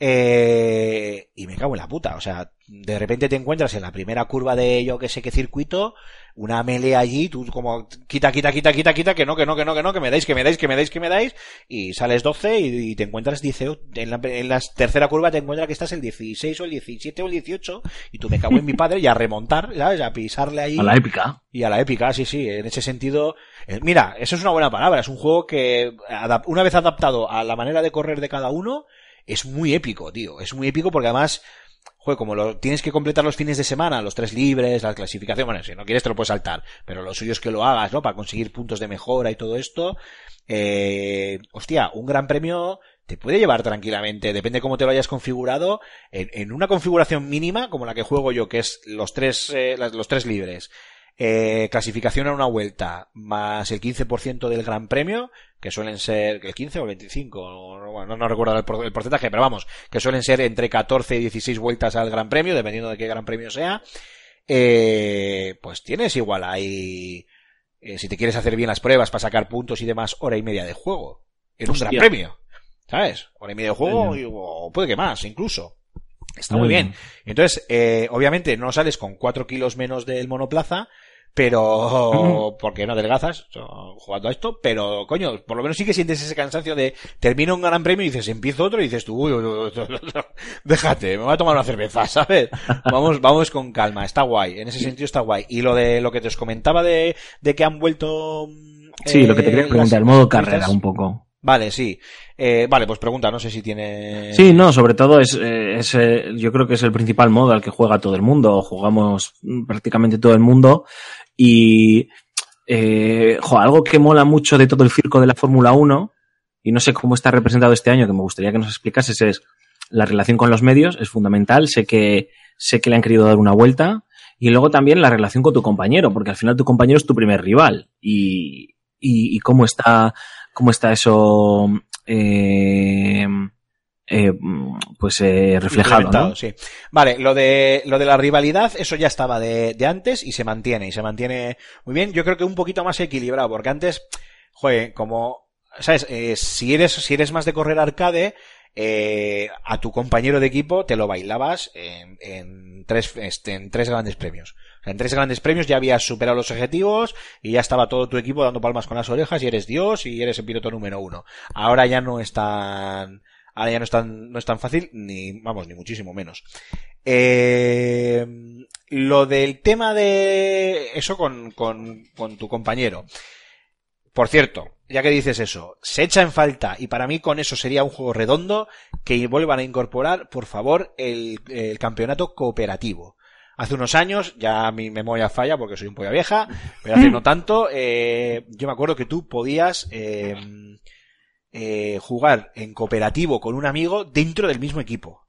Eh, y me cago en la puta, o sea, de repente te encuentras en la primera curva de yo que sé qué circuito, una melee allí, tú como quita, quita, quita, quita, quita, que no, que no, que no, que no, que me dais, que me dais, que me dais, que me dais, y sales 12 y, y te encuentras 10, en la, en la tercera curva te encuentras que estás el 16 o el 17 o el 18, y tú me cago en mi padre y a remontar, ¿sabes? A pisarle ahí. A la épica. Y a la épica, sí, sí, en ese sentido. eh, mira, eso es una buena palabra, es un juego que una vez adaptado a la manera de correr de cada uno, es muy épico, tío. Es muy épico porque además, joder, como lo tienes que completar los fines de semana, los tres libres, la clasificación, bueno, si no quieres te lo puedes saltar, pero lo suyo es que lo hagas, ¿no? Para conseguir puntos de mejora y todo esto. Eh, hostia, un gran premio te puede llevar tranquilamente, depende cómo te lo hayas configurado, en, en una configuración mínima, como la que juego yo, que es los tres, eh, los tres libres, eh, clasificación a una vuelta, más el 15% del gran premio, que suelen ser el 15 o el 25, no, no- no recuerdo el, por- el porcentaje, pero vamos, que suelen ser entre 14 y 16 vueltas al gran premio, dependiendo de qué gran premio sea, eh, pues tienes igual ahí, eh, si te quieres hacer bien las pruebas para sacar puntos y demás, hora y media de juego. En un Hostia. gran premio. ¿Sabes? Hora y media de juego, y- o puede que más, incluso. Está Muy muy bien. bien. Entonces, eh, obviamente no sales con 4 kilos menos del monoplaza, pero porque no adelgazas jugando a esto, pero coño, por lo menos sí que sientes ese cansancio de termina un gran premio y dices empiezo otro y dices tú, uy, uy, uy, déjate, me voy a tomar una cerveza, ¿sabes? Vamos, vamos con calma, está guay, en ese sentido está guay. Y lo de lo que te os comentaba de, de que han vuelto Sí, lo que te quería preguntar, el modo carrera un poco. Vale, sí. Eh, vale, pues pregunta, no sé si tiene... Sí, no, sobre todo es, eh, es eh, yo creo que es el principal modo al que juega todo el mundo, o jugamos prácticamente todo el mundo, y eh, jo, algo que mola mucho de todo el circo de la Fórmula 1, y no sé cómo está representado este año, que me gustaría que nos explicases, es la relación con los medios, es fundamental, sé que, sé que le han querido dar una vuelta, y luego también la relación con tu compañero, porque al final tu compañero es tu primer rival, y, y, y cómo está, cómo está eso, eh, eh, pues eh, reflejado. ¿no? Sí. Vale, lo de, lo de la rivalidad, eso ya estaba de, de, antes y se mantiene, y se mantiene muy bien. Yo creo que un poquito más equilibrado, porque antes, joder, como, ¿sabes? Eh, si eres, si eres más de correr arcade, eh, a tu compañero de equipo te lo bailabas en, en tres, este, en tres grandes premios. En tres grandes premios ya habías superado los objetivos y ya estaba todo tu equipo dando palmas con las orejas y eres Dios y eres el piloto número uno. Ahora ya no es tan, ahora ya no es tan, no es tan fácil, ni, vamos, ni muchísimo menos. Eh, lo del tema de eso con, con, con tu compañero. Por cierto, ya que dices eso, se echa en falta, y para mí con eso sería un juego redondo, que vuelvan a incorporar, por favor, el, el campeonato cooperativo. Hace unos años, ya mi memoria falla porque soy un polla vieja, pero hace no tanto, eh, yo me acuerdo que tú podías eh, eh, jugar en cooperativo con un amigo dentro del mismo equipo.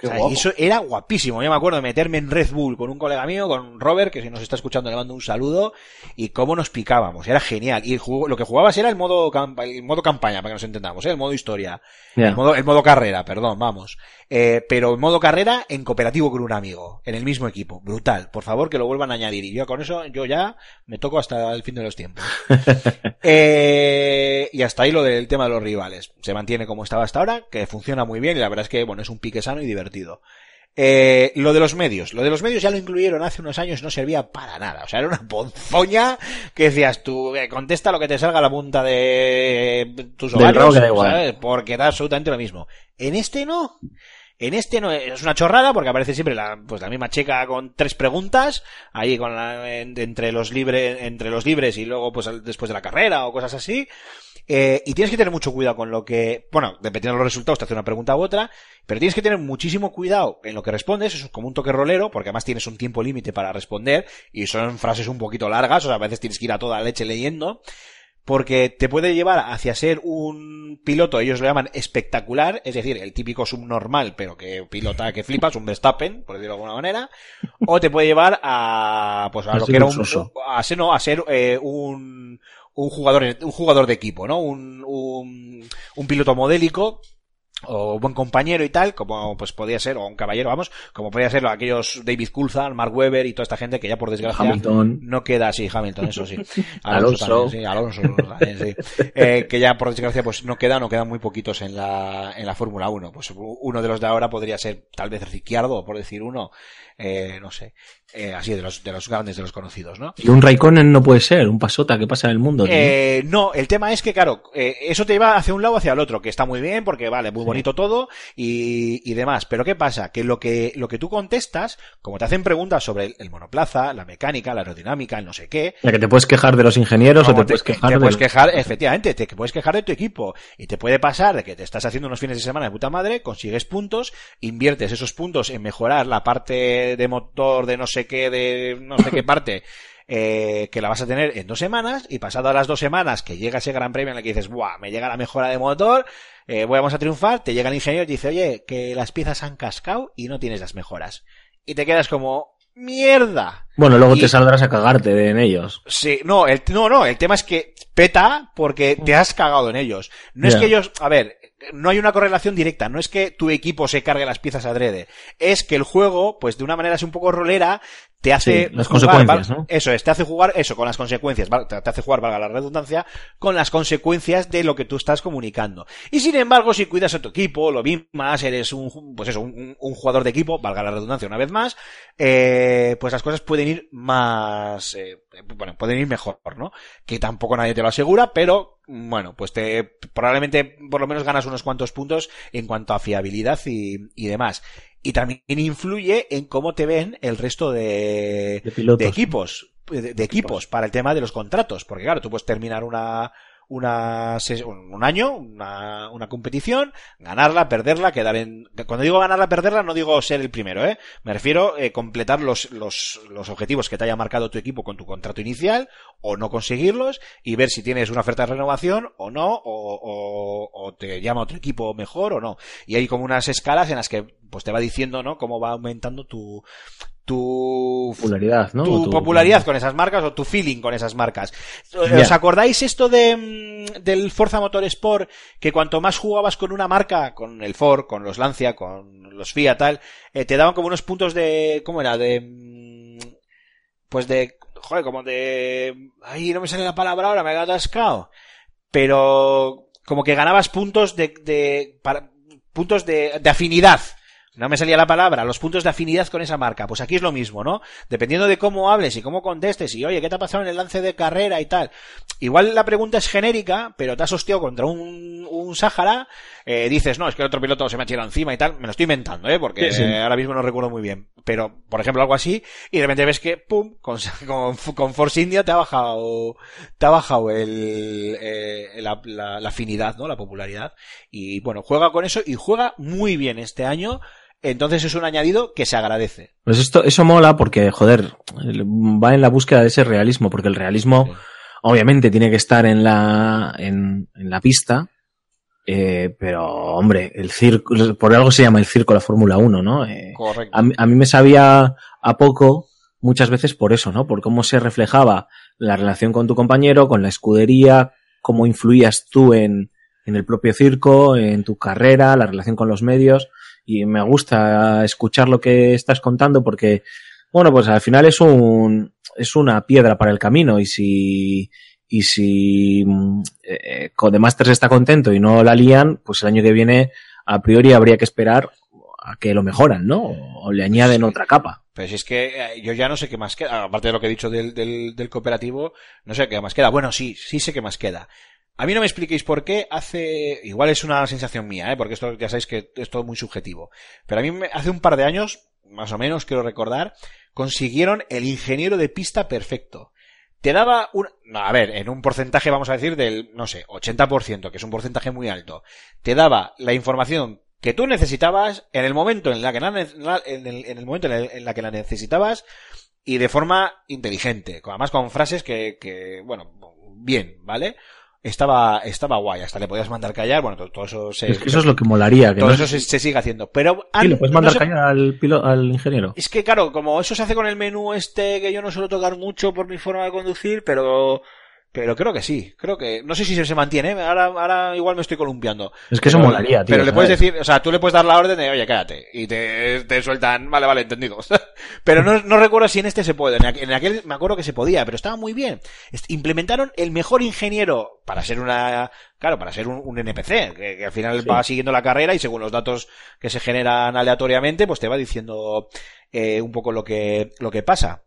O sea, y eso era guapísimo. Yo me acuerdo de meterme en Red Bull con un colega mío, con Robert, que si nos está escuchando le mando un saludo, y cómo nos picábamos. Era genial. Y lo que jugabas era el modo, el modo campaña, para que nos entendamos, ¿eh? el modo historia. Yeah. El, modo, el modo carrera, perdón, vamos. Eh, pero el modo carrera en cooperativo con un amigo, en el mismo equipo. Brutal. Por favor, que lo vuelvan a añadir. Y yo con eso, yo ya me toco hasta el fin de los tiempos. eh, y hasta ahí lo del tema de los rivales. Se mantiene como estaba hasta ahora, que funciona muy bien, y la verdad es que, bueno, es un pique sano y divertido divertido. Eh, lo de los medios. Lo de los medios ya lo incluyeron hace unos años, no servía para nada. O sea, era una ponzoña que decías tú, eh, contesta lo que te salga a la punta de tus ovarios. Porque da absolutamente lo mismo. En este no. En este no es una chorrada porque aparece siempre la, pues la misma checa con tres preguntas ahí con la, entre los libres, entre los libres y luego pues después de la carrera o cosas así. Eh, y tienes que tener mucho cuidado con lo que, bueno, dependiendo de los resultados te hace una pregunta u otra, pero tienes que tener muchísimo cuidado en lo que respondes, eso es como un toque rolero, porque además tienes un tiempo límite para responder, y son frases un poquito largas, o sea, a veces tienes que ir a toda leche leyendo, porque te puede llevar hacia ser un piloto, ellos lo llaman espectacular, es decir, el típico subnormal, pero que pilota que flipas, un Verstappen, por decirlo de alguna manera, o te puede llevar a, pues a lo que era un, a ser, no, a ser eh, un, un jugador, un jugador de equipo, ¿no? Un, un, un piloto modélico o buen compañero y tal, como pues podía ser, o un caballero, vamos, como podía ser aquellos David Coulthard, Mark Webber y toda esta gente que ya por desgracia Hamilton. no queda así, Hamilton, eso sí. Alonso. También, sí, Alonso también, sí. Eh, que ya por desgracia pues no quedan, no quedan muy poquitos en la, en la Fórmula 1. Pues uno de los de ahora podría ser tal vez Ricciardo, por decir uno, eh, no sé, eh, así de los, de los grandes, de los conocidos, ¿no? Y un Raikkonen no puede ser, un pasota que pasa en el mundo. Eh, no, el tema es que, claro, eh, eso te lleva hacia un lado o hacia el otro, que está muy bien, porque vale, muy sí. bonito todo y, y demás. Pero ¿qué pasa? Que lo que, lo que tú contestas, como te hacen preguntas sobre el, el monoplaza, la mecánica, la aerodinámica, el no sé qué. Ya que te puedes quejar de los ingenieros o te, te, puedes quejar te de puedes quejar, efectivamente, te puedes quejar de tu equipo. Y te puede pasar de que te estás haciendo unos fines de semana de puta madre, consigues puntos, inviertes esos puntos en mejorar la parte de motor de no sé qué, de no sé qué parte, eh, que la vas a tener en dos semanas, y pasado las dos semanas que llega ese gran premio en el que dices, ¡buah! Me llega la mejora de motor, eh, vamos a triunfar, te llega el ingeniero y dice, oye, que las piezas han cascado y no tienes las mejoras. Y te quedas como, ¡mierda! Bueno, luego y... te saldrás a cagarte en ellos. Sí, no, el, no, no, el tema es que peta porque te has cagado en ellos. No yeah. es que ellos, a ver, no hay una correlación directa, no es que tu equipo se cargue las piezas adrede, es que el juego, pues de una manera así un poco rolera, te hace Sí, las jugar, consecuencias, val- ¿no? Eso es, te hace jugar eso con las consecuencias, te hace jugar, valga la redundancia, con las consecuencias de lo que tú estás comunicando. Y sin embargo, si cuidas a tu equipo, lo mimas, eres un, pues eso, un, un jugador de equipo, valga la redundancia una vez más, eh, pues las cosas pueden ir más, eh, bueno, pueden ir mejor, ¿no? Que tampoco nadie te lo asegura, pero bueno, pues te probablemente por lo menos ganas unos cuantos puntos en cuanto a fiabilidad y, y demás. Y también influye en cómo te ven el resto de, De pilotos. de equipos, de, de equipos para el tema de los contratos, porque claro, tú puedes terminar una una un año, una, una competición, ganarla, perderla, quedar en cuando digo ganarla, perderla no digo ser el primero, ¿eh? Me refiero eh, completar los, los los objetivos que te haya marcado tu equipo con tu contrato inicial o no conseguirlos y ver si tienes una oferta de renovación o no o, o, o te llama otro equipo mejor o no. Y hay como unas escalas en las que pues te va diciendo, ¿no? Cómo va aumentando tu tu Popularidad, ¿no? tu popularidad con esas marcas o tu feeling con esas marcas. ¿Os acordáis esto de mm, del Forza Motorsport que cuanto más jugabas con una marca, con el Ford, con los Lancia, con los Fiat tal, eh, te daban como unos puntos de ¿cómo era? de mm, pues de joder, como de ay, no me sale la palabra ahora, me he atascado. Pero como que ganabas puntos de de para- puntos de, de afinidad. No me salía la palabra, los puntos de afinidad con esa marca. Pues aquí es lo mismo, ¿no? Dependiendo de cómo hables y cómo contestes y, oye, ¿qué te ha pasado en el lance de carrera y tal? Igual la pregunta es genérica, pero te has hostiado contra un, un Sáhara, eh, dices, no, es que el otro piloto se me ha tirado encima y tal. Me lo estoy inventando, ¿eh? Porque Sí, sí. eh, ahora mismo no recuerdo muy bien. Pero, por ejemplo, algo así, y de repente ves que, pum, con, con, con Force India te ha bajado, te ha bajado el, eh, la, la, la afinidad, ¿no? La popularidad. Y bueno, juega con eso y juega muy bien este año. Entonces es un añadido que se agradece. Pues esto, eso mola porque, joder, va en la búsqueda de ese realismo, porque el realismo, Sí. obviamente, tiene que estar en la, en, en la pista, eh, pero, hombre, el circo, por algo se llama el circo la Fórmula 1, ¿no? Eh, Correcto. a, a mí me sabía a poco muchas veces por eso, ¿no? Por cómo se reflejaba la relación con tu compañero, con la escudería, cómo influías tú en, en el propio circo, en tu carrera, la relación con los medios. Y me gusta escuchar lo que estás contando porque, bueno, pues al final es un, es una piedra para el camino y si, y si mm, eh, Codemasters está contento y no la lían, pues el año que viene a priori habría que esperar a que lo mejoran, ¿no? O le añaden otra capa. Pero si es que eh, yo ya no sé qué más queda. Aparte de lo que he dicho del, del, del cooperativo, no sé qué más queda. Bueno, sí, sí sé qué más queda. A mí no me expliquéis por qué hace, igual es una sensación mía, ¿eh? porque esto ya sabéis que es todo muy subjetivo. Pero a mí me- hace un par de años, más o menos, quiero recordar, consiguieron el ingeniero de pista perfecto. Te daba un, no, a ver, en un porcentaje, vamos a decir, del, no sé, 80%, que es un porcentaje muy alto. Te daba la información que tú necesitabas en el momento en la que la, en el, en el momento en, en la que la necesitabas y de forma inteligente, además con frases que, que bueno, bien, ¿vale? Estaba, estaba guay, hasta le podías mandar callar, bueno, todo, todo eso se, Es que eso es lo que molaría. Que todo no eso se, se sigue haciendo, pero Sí, le puedes no mandar callar al, pilo- al ingeniero. es que claro, como eso se hace con el menú este que yo no suelo tocar mucho por mi forma de conducir, pero pero creo que sí, creo que no sé si se, mantiene, ¿eh? ahora ahora igual me estoy columpiando. Es que eso Pero- molaría, tío. Pero le puedes ¿sabes? decir, o sea, tú le puedes dar la orden de, oye, cállate, y te, te sueltan, vale, vale, entendido. pero no, no recuerdo si en este se puede, en aquel, en aquel me acuerdo que se podía, pero estaba muy bien. Implementaron el mejor ingeniero para ser una, claro, para ser un, un NPC, que, que al final Sí. va siguiendo la carrera y según los datos que se generan aleatoriamente, pues te va diciendo eh, un poco lo que, lo que pasa.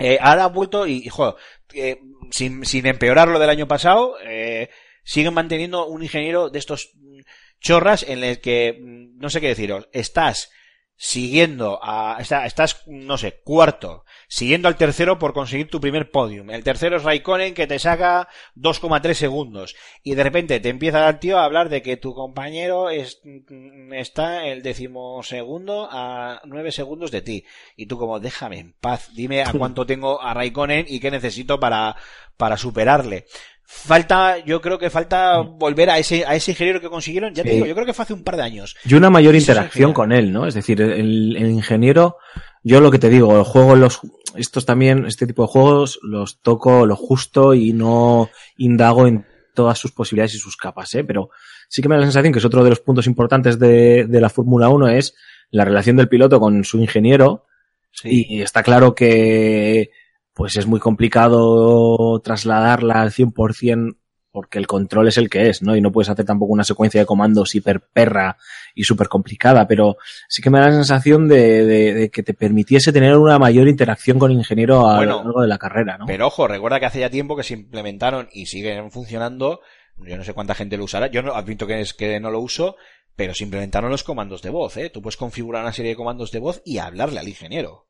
Eh, ahora ha vuelto y, joder, eh, sin, sin empeorar lo del año pasado, eh, siguen manteniendo un ingeniero de estos mm, chorras en el que, mm, no sé qué deciros, estás siguiendo a, está- estás, no sé, cuarto, siguiendo al tercero por conseguir tu primer podium. El tercero es Raikkonen que te saca 2,3 segundos. Y de repente te empieza el tío a hablar de que tu compañero es, mm, está el decimosegundo a 9 segundos de ti. Y tú como, déjame en paz, dime a cuánto tengo a Raikkonen y qué necesito para, para superarle. Falta, yo creo que falta volver a ese, a ese ingeniero que consiguieron, ya te Sí. digo, yo creo que fue hace un par de años. Y una mayor Eso interacción con él, ¿no? Es decir, el, el ingeniero, yo lo que te digo, el juego, los, estos también, este tipo de juegos, los toco lo justo y no indago en todas sus posibilidades y sus capas, ¿eh? Pero sí que me da la sensación que es otro de los puntos importantes de, de la Fórmula 1 es la relación del piloto con su ingeniero Sí. Y está claro que pues es muy complicado trasladarla al 100% porque el control es el que es, ¿no? Y no puedes hacer tampoco una secuencia de comandos hiper perra y súper complicada, pero sí que me da la sensación de, de- de que te permitiese tener una mayor interacción con el ingeniero a Bueno, lo largo de la carrera, ¿no? Pero ojo, recuerda que hace ya tiempo que se implementaron y siguen funcionando. Yo no sé cuánta gente lo usará. Yo no admito que es que no lo uso, pero se implementaron los comandos de voz, ¿eh? Tú puedes configurar una serie de comandos de voz y hablarle al ingeniero.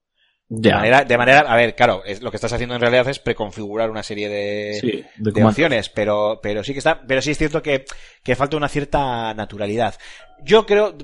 De manera, de manera, a ver, claro, es, lo que estás haciendo en realidad es preconfigurar una serie de, sí, de de comandos. opciones, pero, pero sí que está, pero sí es cierto que, que falta una cierta naturalidad. Yo creo,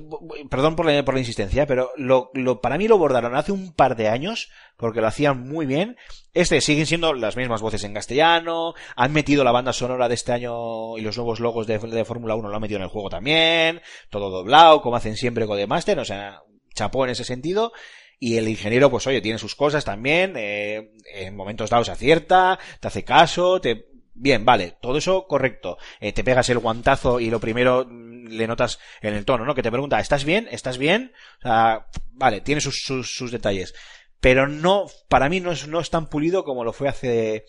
perdón por la, por la insistencia, pero lo, lo, para mí lo bordaron hace un par de años, porque lo hacían muy bien. Este siguen siendo las mismas voces en castellano, han metido la banda sonora de este año y los nuevos logos de, de Fórmula 1 lo han metido en el juego también, todo doblado, como hacen siempre con The Master, o sea, chapó en ese sentido. Y el ingeniero, pues oye, tiene sus cosas también, eh, en momentos dados acierta, te hace caso, te... Bien, vale, todo eso correcto. Eh, te pegas el guantazo y lo primero mm, le notas en el tono, ¿no? Que te pregunta, ¿estás bien? ¿Estás bien? O sea, vale, tiene sus, sus, sus detalles. Pero no, para mí no es, no es tan pulido como lo fue hace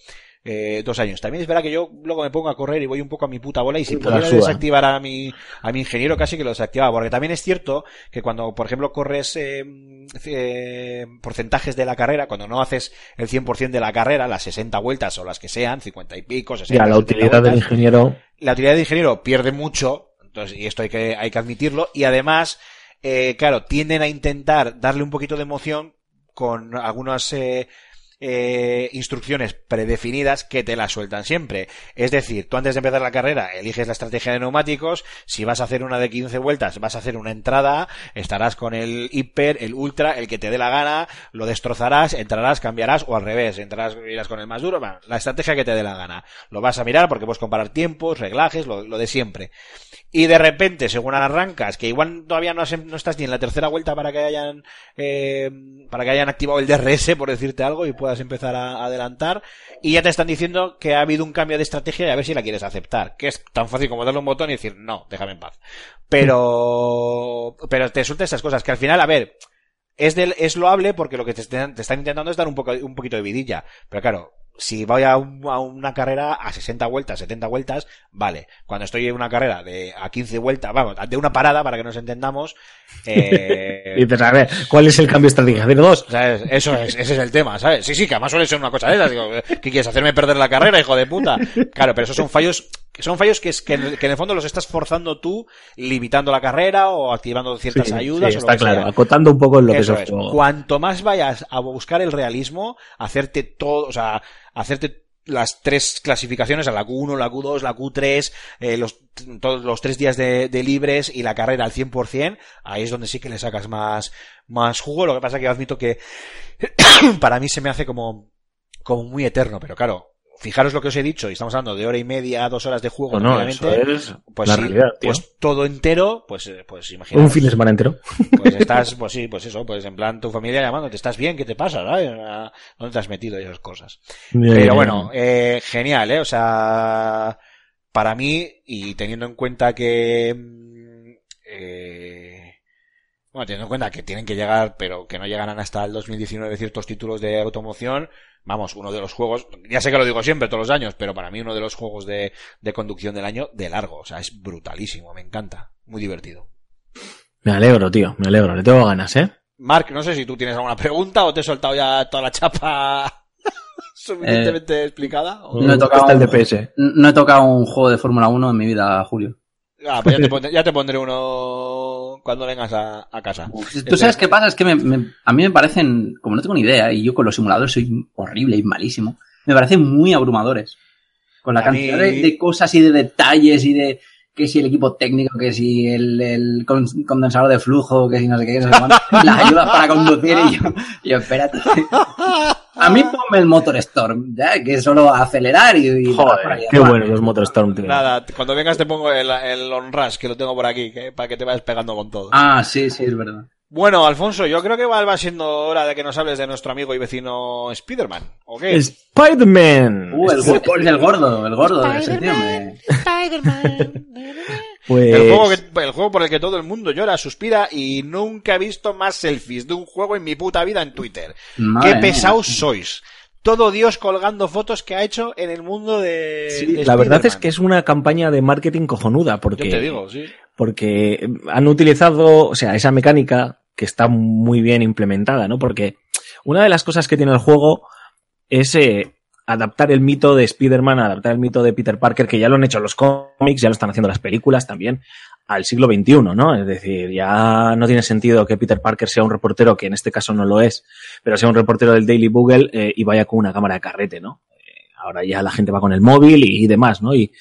eh, dos años. También es verdad que yo luego me pongo a correr y voy un poco a mi puta bola y si pudiera desactivar a mi, a mi ingeniero casi que lo desactivaba. Porque también es cierto que cuando, por ejemplo, corres eh, eh, porcentajes de la carrera, cuando no haces el 100% de la carrera, las 60 vueltas o las que sean, 50 y pico, 60, Ya, la 70 utilidad del ingeniero. la utilidad del ingeniero pierde mucho, entonces, y esto hay que, hay que admitirlo, y además, eh, claro, tienden a intentar darle un poquito de emoción con algunas eh, eh, instrucciones predefinidas que te las sueltan siempre. Es decir, tú antes de empezar la carrera eliges la estrategia de neumáticos, si vas a hacer una de 15 vueltas, vas a hacer una entrada, estarás con el hiper, el ultra, el que te dé la gana, lo destrozarás, entrarás, cambiarás o al revés, entrarás, irás con el más duro, la estrategia que te dé la gana. Lo vas a mirar porque puedes comparar tiempos, reglajes, lo, de siempre. Y de repente, según arrancas, que igual todavía no, no estás ni en la tercera vuelta para que hayan eh, para que hayan activado el DRS, por decirte algo, y puedas empezar a, adelantar, y ya te están diciendo que ha habido un cambio de estrategia y a ver si la quieres aceptar. Que es tan fácil como darle un botón y decir, no, déjame en paz. Pero, pero te suelta esas cosas, que al final, a ver, es, del, es loable porque lo que te, están- te están intentando es dar un, poco, un poquito de vidilla. Pero claro, si voy a, un- a una carrera a 60 vueltas, 70 vueltas, vale. Cuando estoy en una carrera de a 15 vueltas, vamos, de una parada para que nos entendamos, eh, Y dices, a ver, ¿cuál es el cambio de estrategia? ¿Hacer dos? ¿Sabes? Eso es, ese es el tema, ¿sabes? Sí, sí, que además suele ser una cosa de esas. Digo, ¿qué quieres hacerme perder la carrera, hijo de puta? Claro, pero esos son fallos, que son fallos que, es, que, en, que en el fondo los estás forzando tú, limitando la carrera o activando ciertas Sí, ayudas. sí, o lo está que claro, sea. acotando un poco en lo que Eso es es. juego. Cuanto más vayas a buscar el realismo, hacerte todo, o sea, hacerte las tres clasificaciones, a la Q1, la Q2, la Q3, eh, los, todos los tres días de, de libres y la carrera al 100%, ahí es donde sí que le sacas más, más jugo. Lo que pasa que yo admito que para mí se me hace como, como muy eterno, pero claro, fijaros lo que os he dicho, y estamos hablando de hora y media, dos horas de juego, No, no, eso es pues la sí, realidad, tío. pues todo entero, pues, eh, pues imagínate. Un fin de semana entero. Pues estás, pues sí, pues eso, pues en plan tu familia llamándote, ¿estás bien? ¿Qué te pasa? ¿A ¿Dónde te has metido y esas cosas? Pero bueno, eh, genial, ¿eh? O sea, para mí, y teniendo en cuenta que, mm, eh, bueno, teniendo en cuenta que tienen que llegar, pero que no llegarán hasta el 2019 ciertos títulos de automoción, vamos, uno de los juegos, ya sé que lo digo siempre, todos los años, pero para mí uno de los juegos de, de conducción del año de largo, o sea, es brutalísimo, me encanta, muy divertido. Me alegro, tío, me alegro, le tengo ganas, ¿eh? Mark, no sé si tú tienes alguna pregunta o te he soltado ya toda la chapa suficientemente explicada. o- No he tocado Está el un- DPS. No he tocado un juego de Fórmula 1 en mi vida, Julio. Ah, pues ya te, pondré, ya te pondré uno cuando vengas a, a casa. ¿Tú sabes qué pasa? Es que me- me- a mí me parecen, como no tengo ni idea, y yo con los simuladores soy horrible y malísimo, me parecen muy abrumadores. Con la A cantidad mí- de, de cosas y de detalles y de que si el equipo técnico, que si el, el con- condensador de flujo, que si no sé qué, no sé cuánto, las ayudas para conducir y yo, y yo, espérate. A mí ponme el Motor Storm, ¿ya? que es solo acelerar y... y Joder, qué bueno los Motorstorm, tío. Nada, cuando vengas te pongo el, el on-rush, que lo tengo por aquí, que, para que te vayas pegando con todo. Ah, sí, sí, es verdad. Bueno, Alfonso, yo creo que va, siendo hora de que nos hables de nuestro amigo y vecino Spider-Man. ¿O qué? Spider-Man. Uh, el, Este- go- es el gordo, el gordo de ese tío. Pues... El, juego que- el juego por el que todo el mundo llora, suspira y nunca he visto más selfies de un juego en mi puta vida en Twitter. Madre Qué mía. pesados sois. Todo Dios colgando fotos que ha hecho en el mundo de. Sí, de la verdad es que es una campaña de marketing cojonuda, porque, Yo te digo, sí. porque han utilizado, o sea, esa mecánica que está muy bien implementada, ¿no? Porque una de las cosas que tiene el juego es eh, adaptar el mito de Spider-Man, adaptar el mito de Peter Parker, que ya lo han hecho los cómics, ya lo están haciendo las películas también, al siglo XXI, ¿no? Es decir, ya no tiene sentido que Peter Parker sea un reportero, que en este caso no lo es, pero sea un reportero del Daily Bugle eh, y vaya con una cámara de carrete, ¿no? Eh, ahora ya la gente va con el móvil y, y demás, ¿no? Y,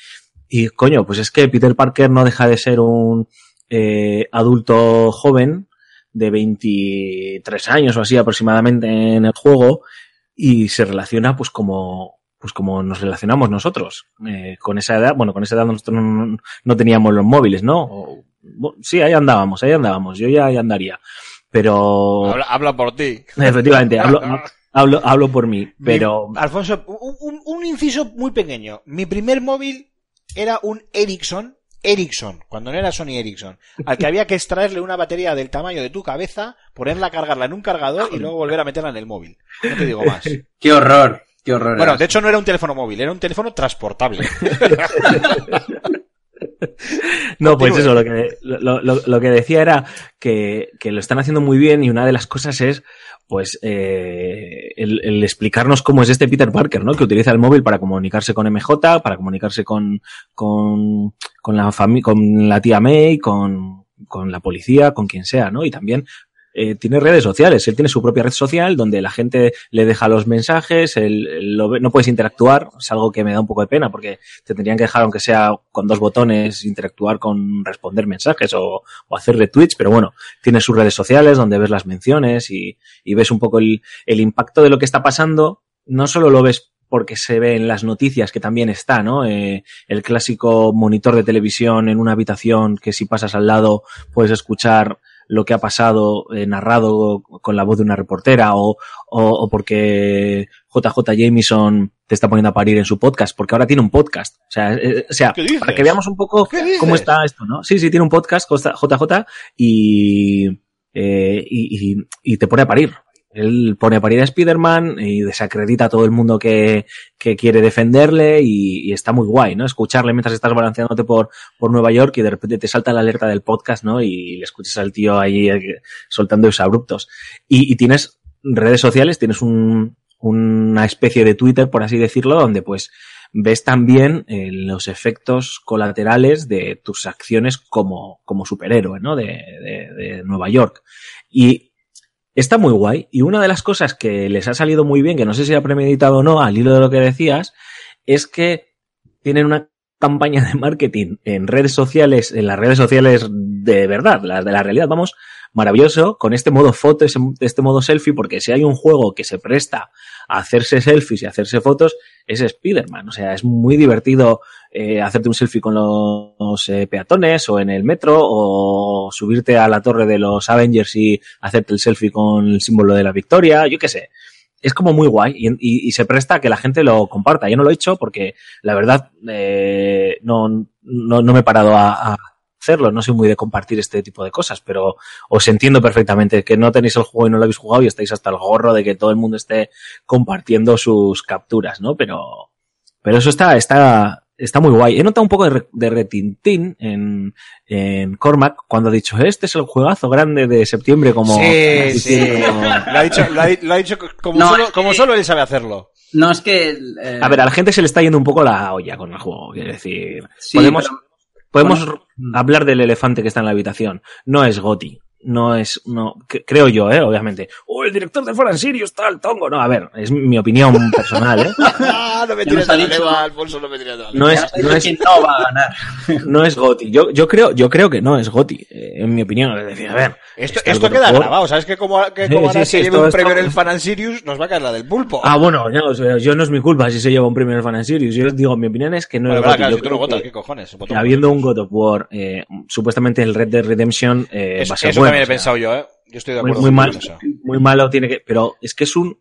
y coño, pues es que Peter Parker no deja de ser un eh, adulto joven de 23 años o así aproximadamente en el juego y se relaciona pues como pues como nos relacionamos nosotros eh, con esa edad bueno con esa edad nosotros no, no teníamos los móviles no O- sí ahí andábamos ahí andábamos yo ya ahí andaría pero Habla, habla por ti. efectivamente hablo, hablo hablo por mí pero Mi- Alfonso, un, un- un inciso muy pequeño. Mi primer móvil era un Ericsson. Ericsson, cuando no era Sony Ericsson, al que había que extraerle una batería del tamaño de tu cabeza, ponerla a cargarla en un cargador y luego volver a meterla en el móvil. No te digo más. Qué horror, qué horror. Bueno, de hecho no era un teléfono móvil, era un teléfono transportable. No, pues eso, lo que, lo, lo- lo que decía era que, que lo están haciendo muy bien y una de las cosas es, pues, eh, el, el explicarnos cómo es este Peter Parker, ¿no? Que utiliza el móvil para comunicarse con MJ, para comunicarse con, con, con la familia, con la tía May, con, con la policía, con quien sea, ¿no? Y también eh, tiene redes sociales. Él tiene su propia red social donde la gente le deja los mensajes, él, lo ve- no puedes interactuar, es algo que me da un poco de pena porque te tendrían que dejar, aunque sea con dos botones, interactuar con responder mensajes o, o hacer retweets, pero bueno, tiene sus redes sociales donde ves las menciones y, ves un poco el, el impacto de lo que está pasando. No solo lo ves porque se ve en las noticias, que también está, ¿no? Eh, el clásico monitor de televisión en una habitación que si pasas al lado puedes escuchar lo que ha pasado eh, narrado con la voz de una reportera o, o, o porque JJ Jameson te está poniendo a parir en su podcast, porque ahora tiene un podcast. O sea, eh, o sea para que veamos un poco cómo está esto, ¿no? Sí, sí, tiene un podcast, JJ, y, eh, y, y, y te pone a parir. Él pone a parir a Spider-Man y desacredita a todo el mundo que, que quiere defenderle y, y está muy guay, ¿no? Escucharle mientras estás balanceándote por, por Nueva York y de repente te salta la alerta del podcast, ¿no? Y le escuchas al tío ahí eh, soltando esos abruptos. Y, y tienes redes sociales, tienes un, una especie de Twitter, por así decirlo, donde pues ves también eh, los efectos colaterales de tus acciones como, como superhéroe, ¿no? De, de, de Nueva York. Y está muy guay. Y una de las cosas que les ha salido muy bien, que no sé si ha premeditado o no, al hilo de lo que decías, es que tienen una campaña de marketing en redes sociales, en las redes sociales de verdad, las de la realidad, vamos, maravilloso, con este modo foto, este modo selfie, porque si hay un juego que se presta a hacerse selfies y hacerse fotos, es Spider-Man. O sea, es muy divertido eh, hacerte un selfie con los eh, peatones o en el metro o subirte a la torre de los Avengers y hacerte el selfie con el símbolo de la victoria, yo qué sé. Es como muy guay y, se presta a que la gente lo comparta. Yo no lo he hecho porque la verdad eh, no, no, no me he parado a hacerlo, no soy muy de compartir este tipo de cosas, pero os entiendo perfectamente que no tenéis el juego y no lo habéis jugado y estáis hasta el gorro de que todo el mundo esté compartiendo sus capturas, ¿no? Pero, pero eso está, está, está muy guay. He notado un poco de, re- de retintín en, en Cormac cuando ha dicho, este es el juegazo grande de septiembre como... Sí, sí. como- Lo ha dicho, lo ha, lo ha dicho como, No, solo, es como solo él sabe hacerlo. No, es que... eh, A ver, a la gente se le está yendo un poco la olla con el juego, quiero decir. sí, podemos, pero- podemos bueno, hablar del elefante que está en la habitación. No es Goti. No es, no, que- creo yo, eh, obviamente. Oh, el director de Foreign Sirius tal, tongo. No, a ver, es mi opinión personal, eh. No me tires a la lengua, Alfonso, no me tires a la No es, no es, no va a ganar. no es Goti. Yo, yo creo, yo creo que no es Goti, eh, en mi opinión. Es decir, a ver. Esto, esto queda grabado, ¿sabes? Que como, que como sí, ahora sí, se lleve esto- un premio en el Fan Sirius, nos va a caer la del pulpo. Ah, bueno, ya, o sea, yo no es mi culpa si se lleva un premio en el Fan Sirius. Yo digo, mi opinión es que no es Goti. habiendo un God of War, eh, supuestamente el Red Dead Redemption eh, va a ser bueno. También he pensado yo, ¿eh? Yo estoy de muy, acuerdo muy mal, eso. muy malo tiene que, pero es que es un,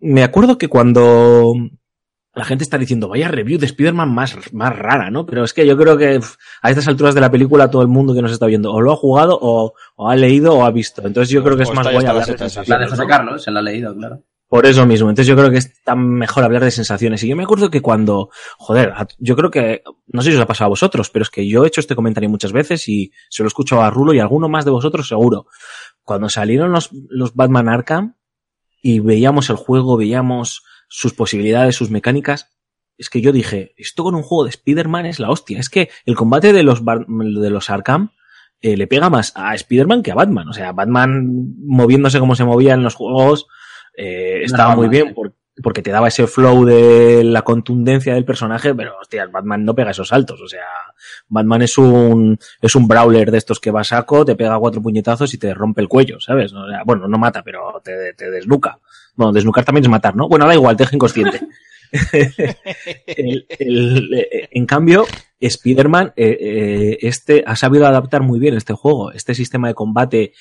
me acuerdo que cuando la gente está diciendo, vaya review de Spider-Man más, más rara, ¿no? Pero es que yo creo que a estas alturas de la película todo el mundo que nos está viendo o lo ha jugado o, o ha leído o ha visto. Entonces yo creo que es más guay hablar de. La de José Carlos, se la ha leído, claro. Por eso mismo. Entonces yo creo que es tan mejor hablar de sensaciones. Y yo me acuerdo que cuando, joder, yo creo que, no sé si os ha pasado a vosotros, pero es que yo he hecho este comentario muchas veces y se lo he escuchado a Rulo y alguno más de vosotros seguro. Cuando salieron los, los Batman Arkham y veíamos el juego, veíamos sus posibilidades, sus mecánicas, es que yo dije, esto con un juego de Spider-Man es la hostia. Es que el combate de los, de los Arkham eh, le pega más a Spider-Man que a Batman. O sea, Batman moviéndose como se movía en los juegos eh, estaba muy bien porque, porque te daba ese flow de la contundencia del personaje, pero hostia, Batman no pega esos saltos. O sea, Batman es un, es un brawler de estos que va a saco, te pega cuatro puñetazos y te rompe el cuello, ¿sabes? O sea, bueno, no mata, pero te, te desnuca. Bueno, desnucar también es matar, ¿no? Bueno, da igual, te deja inconsciente. el, el, eh, en cambio, Spider-Man, eh, eh, este ha sabido adaptar muy bien este juego, este sistema de combate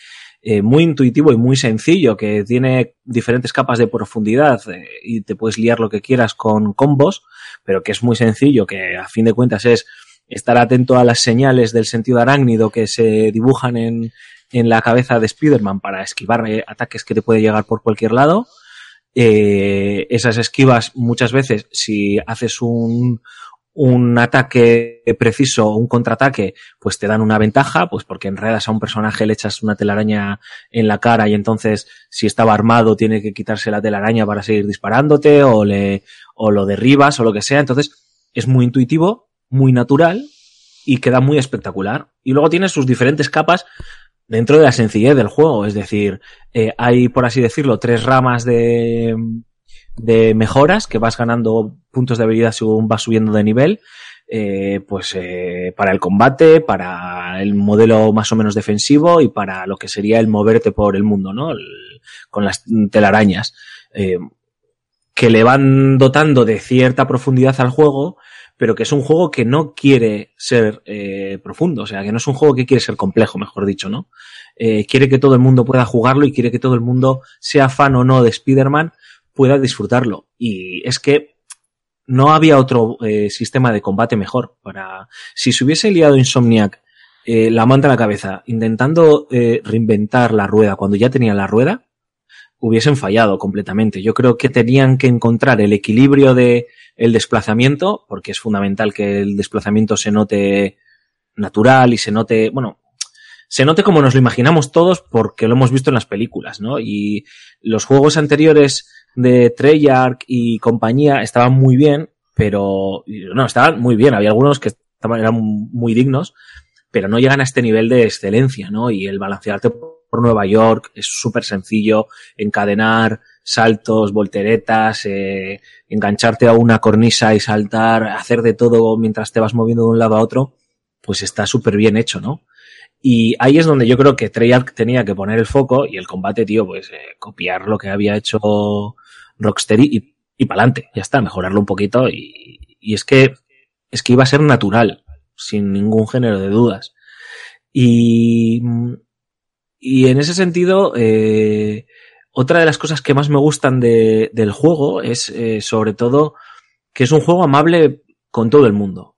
eh, muy intuitivo y muy sencillo, que tiene diferentes capas de profundidad eh, y te puedes liar lo que quieras con combos, pero que es muy sencillo, que a fin de cuentas es estar atento a las señales del sentido arácnido que se dibujan en, en la cabeza de Spider-Man para esquivar eh, ataques que te puede llegar por cualquier lado. Esas esquivas muchas veces, si haces un, un ataque preciso o un contraataque, pues te dan una ventaja, pues porque enredas a un personaje, le echas una telaraña en la cara y entonces si estaba armado tiene que quitarse la telaraña para seguir disparándote o le, o lo derribas o lo que sea. Entonces es muy intuitivo, muy natural y queda muy espectacular. Y luego tiene sus diferentes capas dentro de la sencillez del juego. Es decir, eh, hay, por así decirlo, tres ramas de, de mejoras que vas ganando puntos de habilidad según vas subiendo de nivel. Eh, pues eh, para el combate, para el modelo más o menos defensivo y para lo que sería el moverte por el mundo, ¿no? Con las telarañas. Eh, que le van dotando de cierta profundidad al juego, pero que es un juego que no quiere ser eh, profundo, o sea, que no es un juego que quiere ser complejo, mejor dicho, ¿no? Quiere que todo el mundo pueda jugarlo y quiere que todo el mundo, sea fan o no de Spider-Man, pueda disfrutarlo. Y es que no había otro eh, sistema de combate mejor para... Si se hubiese liado Insomniac eh, la manta en la cabeza intentando eh, reinventar la rueda cuando ya tenía la rueda, hubiesen fallado completamente. Yo creo que tenían que encontrar el equilibrio de el desplazamiento, porque es fundamental que el desplazamiento se note natural y se note, bueno, se note como nos lo imaginamos todos porque lo hemos visto en las películas, ¿no? Y los juegos anteriores de Treyarch y compañía estaban muy bien, pero no, estaban muy bien. Había algunos que estaban, eran muy dignos, pero no llegan a este nivel de excelencia, ¿no? Y el balancearte por Nueva York es súper sencillo, encadenar saltos, volteretas, eh, engancharte a una cornisa y saltar, hacer de todo mientras te vas moviendo de un lado a otro, pues está súper bien hecho, ¿no? Y ahí es donde yo creo que Treyarch tenía que poner el foco y el combate, tío, pues eh, copiar lo que había hecho Rocksteady y, y para adelante, ya está, mejorarlo un poquito y, y, es que es que iba a ser natural, sin ningún género de dudas. Y, y en ese sentido, eh, otra de las cosas que más me gustan de, del juego es eh, sobre todo que es un juego amable con todo el mundo.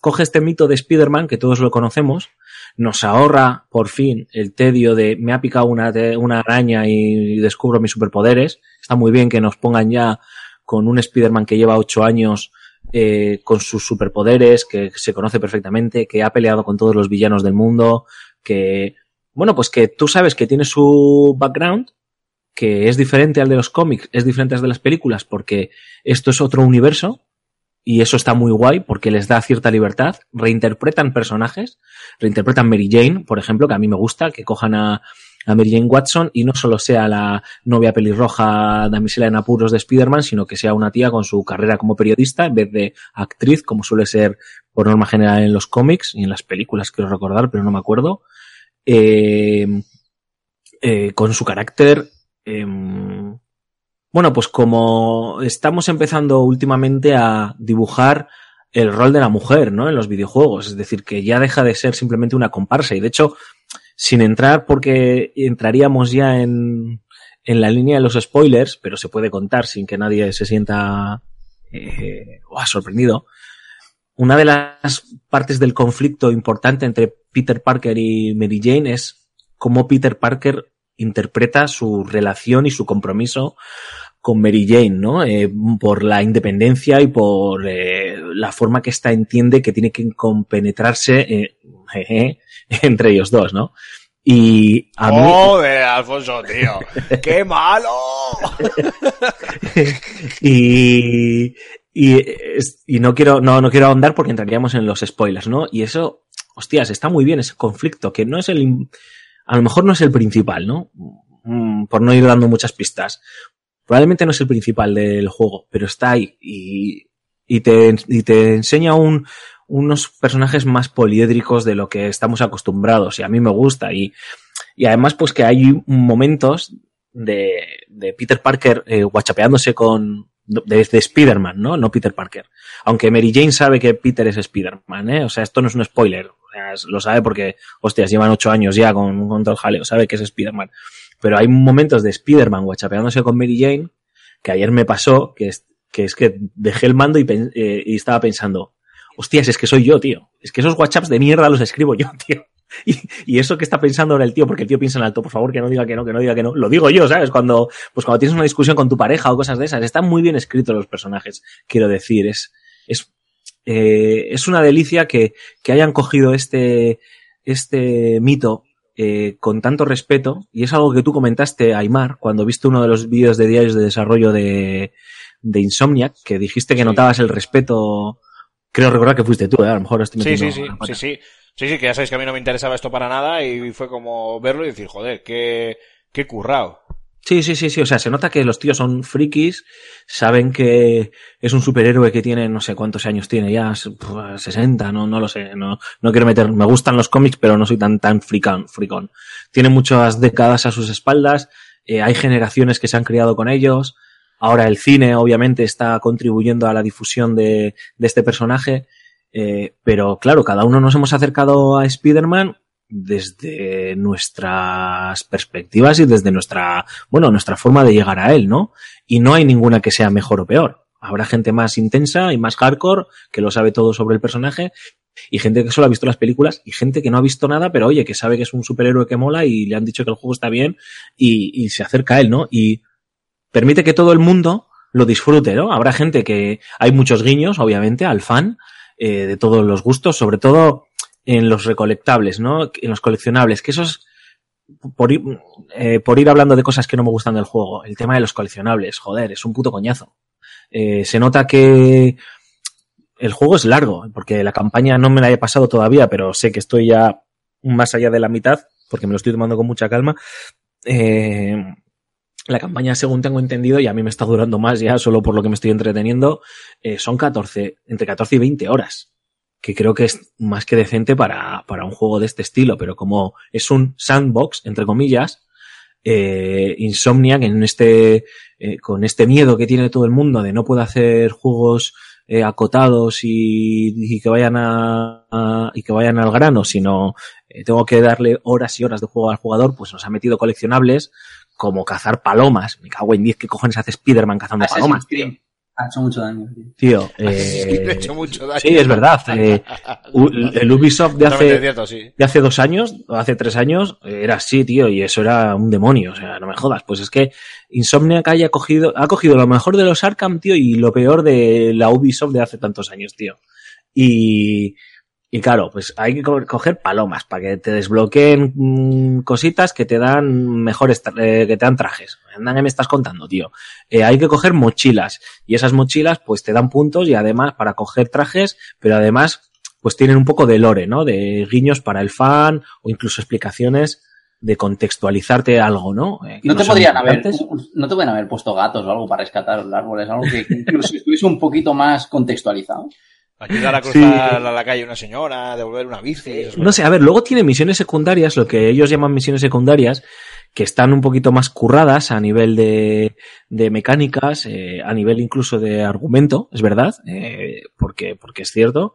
Coge este mito de Spider-Man, que todos lo conocemos, nos ahorra por fin el tedio de me ha picado una, una araña y descubro mis superpoderes. Está muy bien que nos pongan ya con un Spider-Man que lleva ocho años eh, con sus superpoderes, que se conoce perfectamente, que ha peleado con todos los villanos del mundo, que, bueno, pues que tú sabes que tiene su background, que es diferente al de los cómics, es diferente al de las películas, porque esto es otro universo, y eso está muy guay porque les da cierta libertad, reinterpretan personajes, reinterpretan Mary Jane, por ejemplo, que a mí me gusta, que cojan a, a Mary Jane Watson y no solo sea la novia pelirroja damisela en apuros de Spider-Man, sino que sea una tía con su carrera como periodista en vez de actriz, como suele ser por norma general en los cómics y en las películas, quiero recordar, pero no me acuerdo. Eh, eh, con su carácter, eh, bueno, pues como estamos empezando últimamente a dibujar el rol de la mujer, ¿no? En los videojuegos. Es decir, que ya deja de ser simplemente una comparsa. Y de hecho, sin entrar, porque entraríamos ya en, en la línea de los spoilers, pero se puede contar sin que nadie se sienta eh, sorprendido. Una de las partes del conflicto importante entre Peter Parker y Mary Jane es cómo Peter Parker interpreta su relación y su compromiso con Mary Jane, ¿no? Eh, por la independencia y por eh, la forma que ésta entiende que tiene que compenetrarse eh, entre ellos dos, ¿no? Y a mí... ¡Joder, Alfonso, tío! ¡Qué malo! y, y, y no quiero, no, no quiero ahondar porque entraríamos en los spoilers, ¿no? Y eso, hostias, está muy bien ese conflicto, que no es el, a lo mejor no es el principal, ¿no? Mm, por no ir dando muchas pistas. Probablemente no es el principal del juego, pero está ahí y, y, te, y te enseña un, unos personajes más poliédricos de lo que estamos acostumbrados y a mí me gusta y, y además pues que hay momentos de, de Peter Parker eh, guachapeándose con de, de Spider-Man, ¿no? No Peter Parker. Aunque Mary Jane sabe que Peter es Spider-Man, ¿eh? O sea, esto no es un spoiler. Lo sabe porque, hostias, llevan ocho años ya con, con todo el jaleo, sabe que es Spider-Man. Pero hay momentos de Spider-Man guachapeándose con Mary Jane que ayer me pasó, que es que, dejé el mando y, eh, y estaba pensando, hostias, es que soy yo, tío. Es que esos WhatsApps de mierda los escribo yo, tío. Y, y, eso que está pensando ahora el tío, porque el tío piensa en alto, por favor, que no diga que no, que no diga que no. Lo digo yo, ¿sabes? Cuando, pues cuando tienes una discusión con tu pareja o cosas de esas, están muy bien escritos los personajes, quiero decir. Es, es, eh, es una delicia que, que hayan cogido este, este mito eh, con tanto respeto, y es algo que tú comentaste, Aymar, cuando viste uno de los vídeos de diarios de desarrollo de, de Insomniac, que dijiste que sí. notabas el respeto. Creo recordar que fuiste tú, ¿eh? a lo mejor estoy sí, sí, sí, sí, sí. Sí, sí, que ya sabéis que a mí no me interesaba esto para nada y fue como verlo y decir, joder, qué, qué currado. Sí, sí, sí, sí. O sea, se nota que los tíos son frikis, saben que es un superhéroe que tiene, no sé cuántos años tiene ya, 60, no, no lo sé, no, no quiero meter, me gustan los cómics, pero no soy tan, tan fricón, fricón. Tiene muchas décadas a sus espaldas, eh, hay generaciones que se han criado con ellos, ahora el cine obviamente está contribuyendo a la difusión de, de este personaje, eh, pero claro, cada uno nos hemos acercado a Spider-Man desde nuestras perspectivas y desde nuestra, bueno, nuestra forma de llegar a él, ¿no? Y no hay ninguna que sea mejor o peor. Habrá gente más intensa y más hardcore que lo sabe todo sobre el personaje y gente que solo ha visto las películas y gente que no ha visto nada, pero oye, que sabe que es un superhéroe que mola y le han dicho que el juego está bien y, y se acerca a él, ¿no? Y permite que todo el mundo lo disfrute, ¿no? Habrá gente que hay muchos guiños, obviamente, al fan eh, de todos los gustos, sobre todo en los recolectables, ¿no? En los coleccionables, que eso es por ir, eh, por ir hablando de cosas que no me gustan del juego. El tema de los coleccionables, joder, es un puto coñazo. Eh, se nota que el juego es largo, porque la campaña no me la he pasado todavía, pero sé que estoy ya más allá de la mitad, porque me lo estoy tomando con mucha calma. Eh, la campaña, según tengo entendido, y a mí me está durando más ya, solo por lo que me estoy entreteniendo, eh, son 14, entre 14 y 20 horas que creo que es más que decente para, para un juego de este estilo, pero como es un sandbox, entre comillas, eh, Insomniac en este, eh, con este miedo que tiene todo el mundo de no poder hacer juegos eh, acotados y, y, que vayan a, a, y que vayan al grano, sino eh, tengo que darle horas y horas de juego al jugador, pues nos ha metido coleccionables como cazar palomas. Me cago en 10 que cojones hace Spider-Man cazando Assassin's palomas. Creed. Ha hecho mucho daño. Tío, eh, eh, hecho mucho daño. sí, es verdad. Eh, el Ubisoft de hace, cierto, sí. de hace dos años, o hace tres años, era así, tío, y eso era un demonio, o sea, no me jodas. Pues es que Insomniac haya cogido, ha cogido lo mejor de los Arkham, tío, y lo peor de la Ubisoft de hace tantos años, tío. Y, y claro, pues hay que coger palomas para que te desbloqueen mmm, cositas que te dan mejores, eh, que te dan trajes. Anda, ¿qué me estás contando, tío? Eh, hay que coger mochilas. Y esas mochilas, pues te dan puntos y además para coger trajes, pero además, pues tienen un poco de lore, ¿no? De guiños para el fan o incluso explicaciones de contextualizarte algo, ¿no? Eh, no, no, te podrían haber, no te podrían haber puesto gatos o algo para rescatar los árboles, algo que incluso estuviese un poquito más contextualizado. Ayudar a cruzar sí. a la calle una señora, devolver una bici. No sé, a ver, luego tiene misiones secundarias, lo que ellos llaman misiones secundarias, que están un poquito más curradas a nivel de, de mecánicas, eh, a nivel incluso de argumento, es verdad, eh, porque, porque es cierto.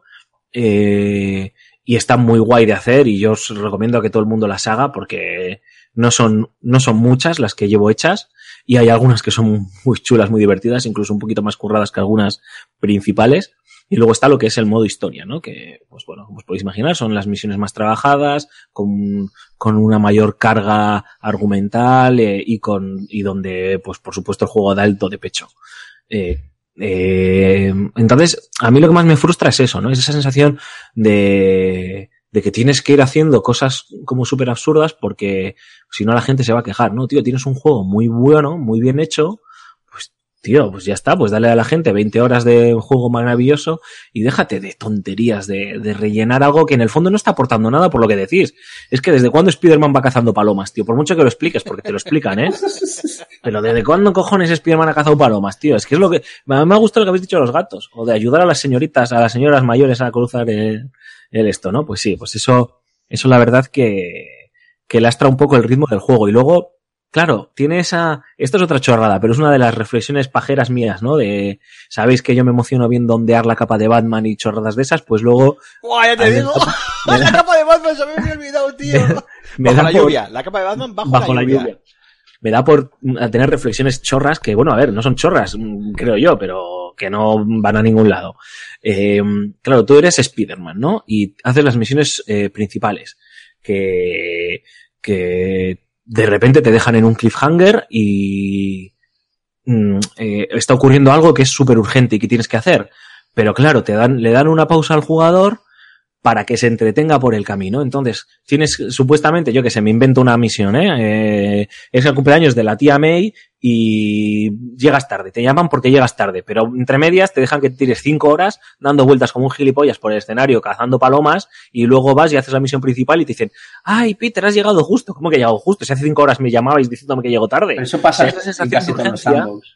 Eh, y está muy guay de hacer y yo os recomiendo que todo el mundo las haga porque no son, no son muchas las que llevo hechas y hay algunas que son muy chulas, muy divertidas, incluso un poquito más curradas que algunas principales. Y luego está lo que es el modo historia, ¿no? Que, pues bueno, como os podéis imaginar, son las misiones más trabajadas, con, con una mayor carga argumental eh, y con, y donde, pues por supuesto, el juego da alto de pecho. Eh, eh, entonces, a mí lo que más me frustra es eso, ¿no? Es esa sensación de, de que tienes que ir haciendo cosas como súper absurdas porque si no la gente se va a quejar, ¿no? Tío, tienes un juego muy bueno, muy bien hecho, tío, pues ya está, pues dale a la gente 20 horas de juego maravilloso y déjate de tonterías, de, de rellenar algo que en el fondo no está aportando nada por lo que decís. Es que desde cuándo Spider-Man va cazando palomas, tío, por mucho que lo expliques, porque te lo explican, ¿eh? Pero ¿desde cuándo cojones Spider-Man ha cazado palomas, tío? Es que es lo que... A mí me ha gustado lo que habéis dicho de los gatos, o de ayudar a las señoritas, a las señoras mayores a cruzar el, el esto, ¿no? Pues sí, pues eso, eso la verdad que, que lastra un poco el ritmo del juego. Y luego, claro, tiene esa, esto es otra chorrada, pero es una de las reflexiones pajeras mías, ¿no? De, sabéis que yo me emociono viendo ondear la capa de Batman y chorradas de esas, pues luego... ¡Guau, ya te digo! me la da- capa de Batman se me había olvidado, tío. me bajo da la por- lluvia. La capa de Batman bajo, bajo la, lluvia. Me da por mm, tener reflexiones chorras que, bueno, a ver, no son chorras, mm, creo yo, pero que no van a ningún lado. Eh, claro, tú eres Spider-Man, ¿no? Y haces las misiones eh, principales que, que de repente te dejan en un cliffhanger y mm, eh, está ocurriendo algo que es súper urgente y que tienes que hacer. Pero claro, te dan, le dan una pausa al jugador para que se entretenga por el camino. Entonces, tienes supuestamente, yo que sé, me invento una misión, ¿eh? Eh, es el cumpleaños de la tía May y llegas tarde. Te llaman porque llegas tarde, pero entre medias te dejan que tires cinco horas dando vueltas como un gilipollas por el escenario, cazando palomas, y luego vas y haces la misión principal y te dicen, ay, Peter, has llegado justo. ¿Cómo que he llegado justo? Si hace cinco horas me llamabais diciéndome que llego tarde. Pero eso pasa Esa sensación en casi de todos los urgencia- sandbox.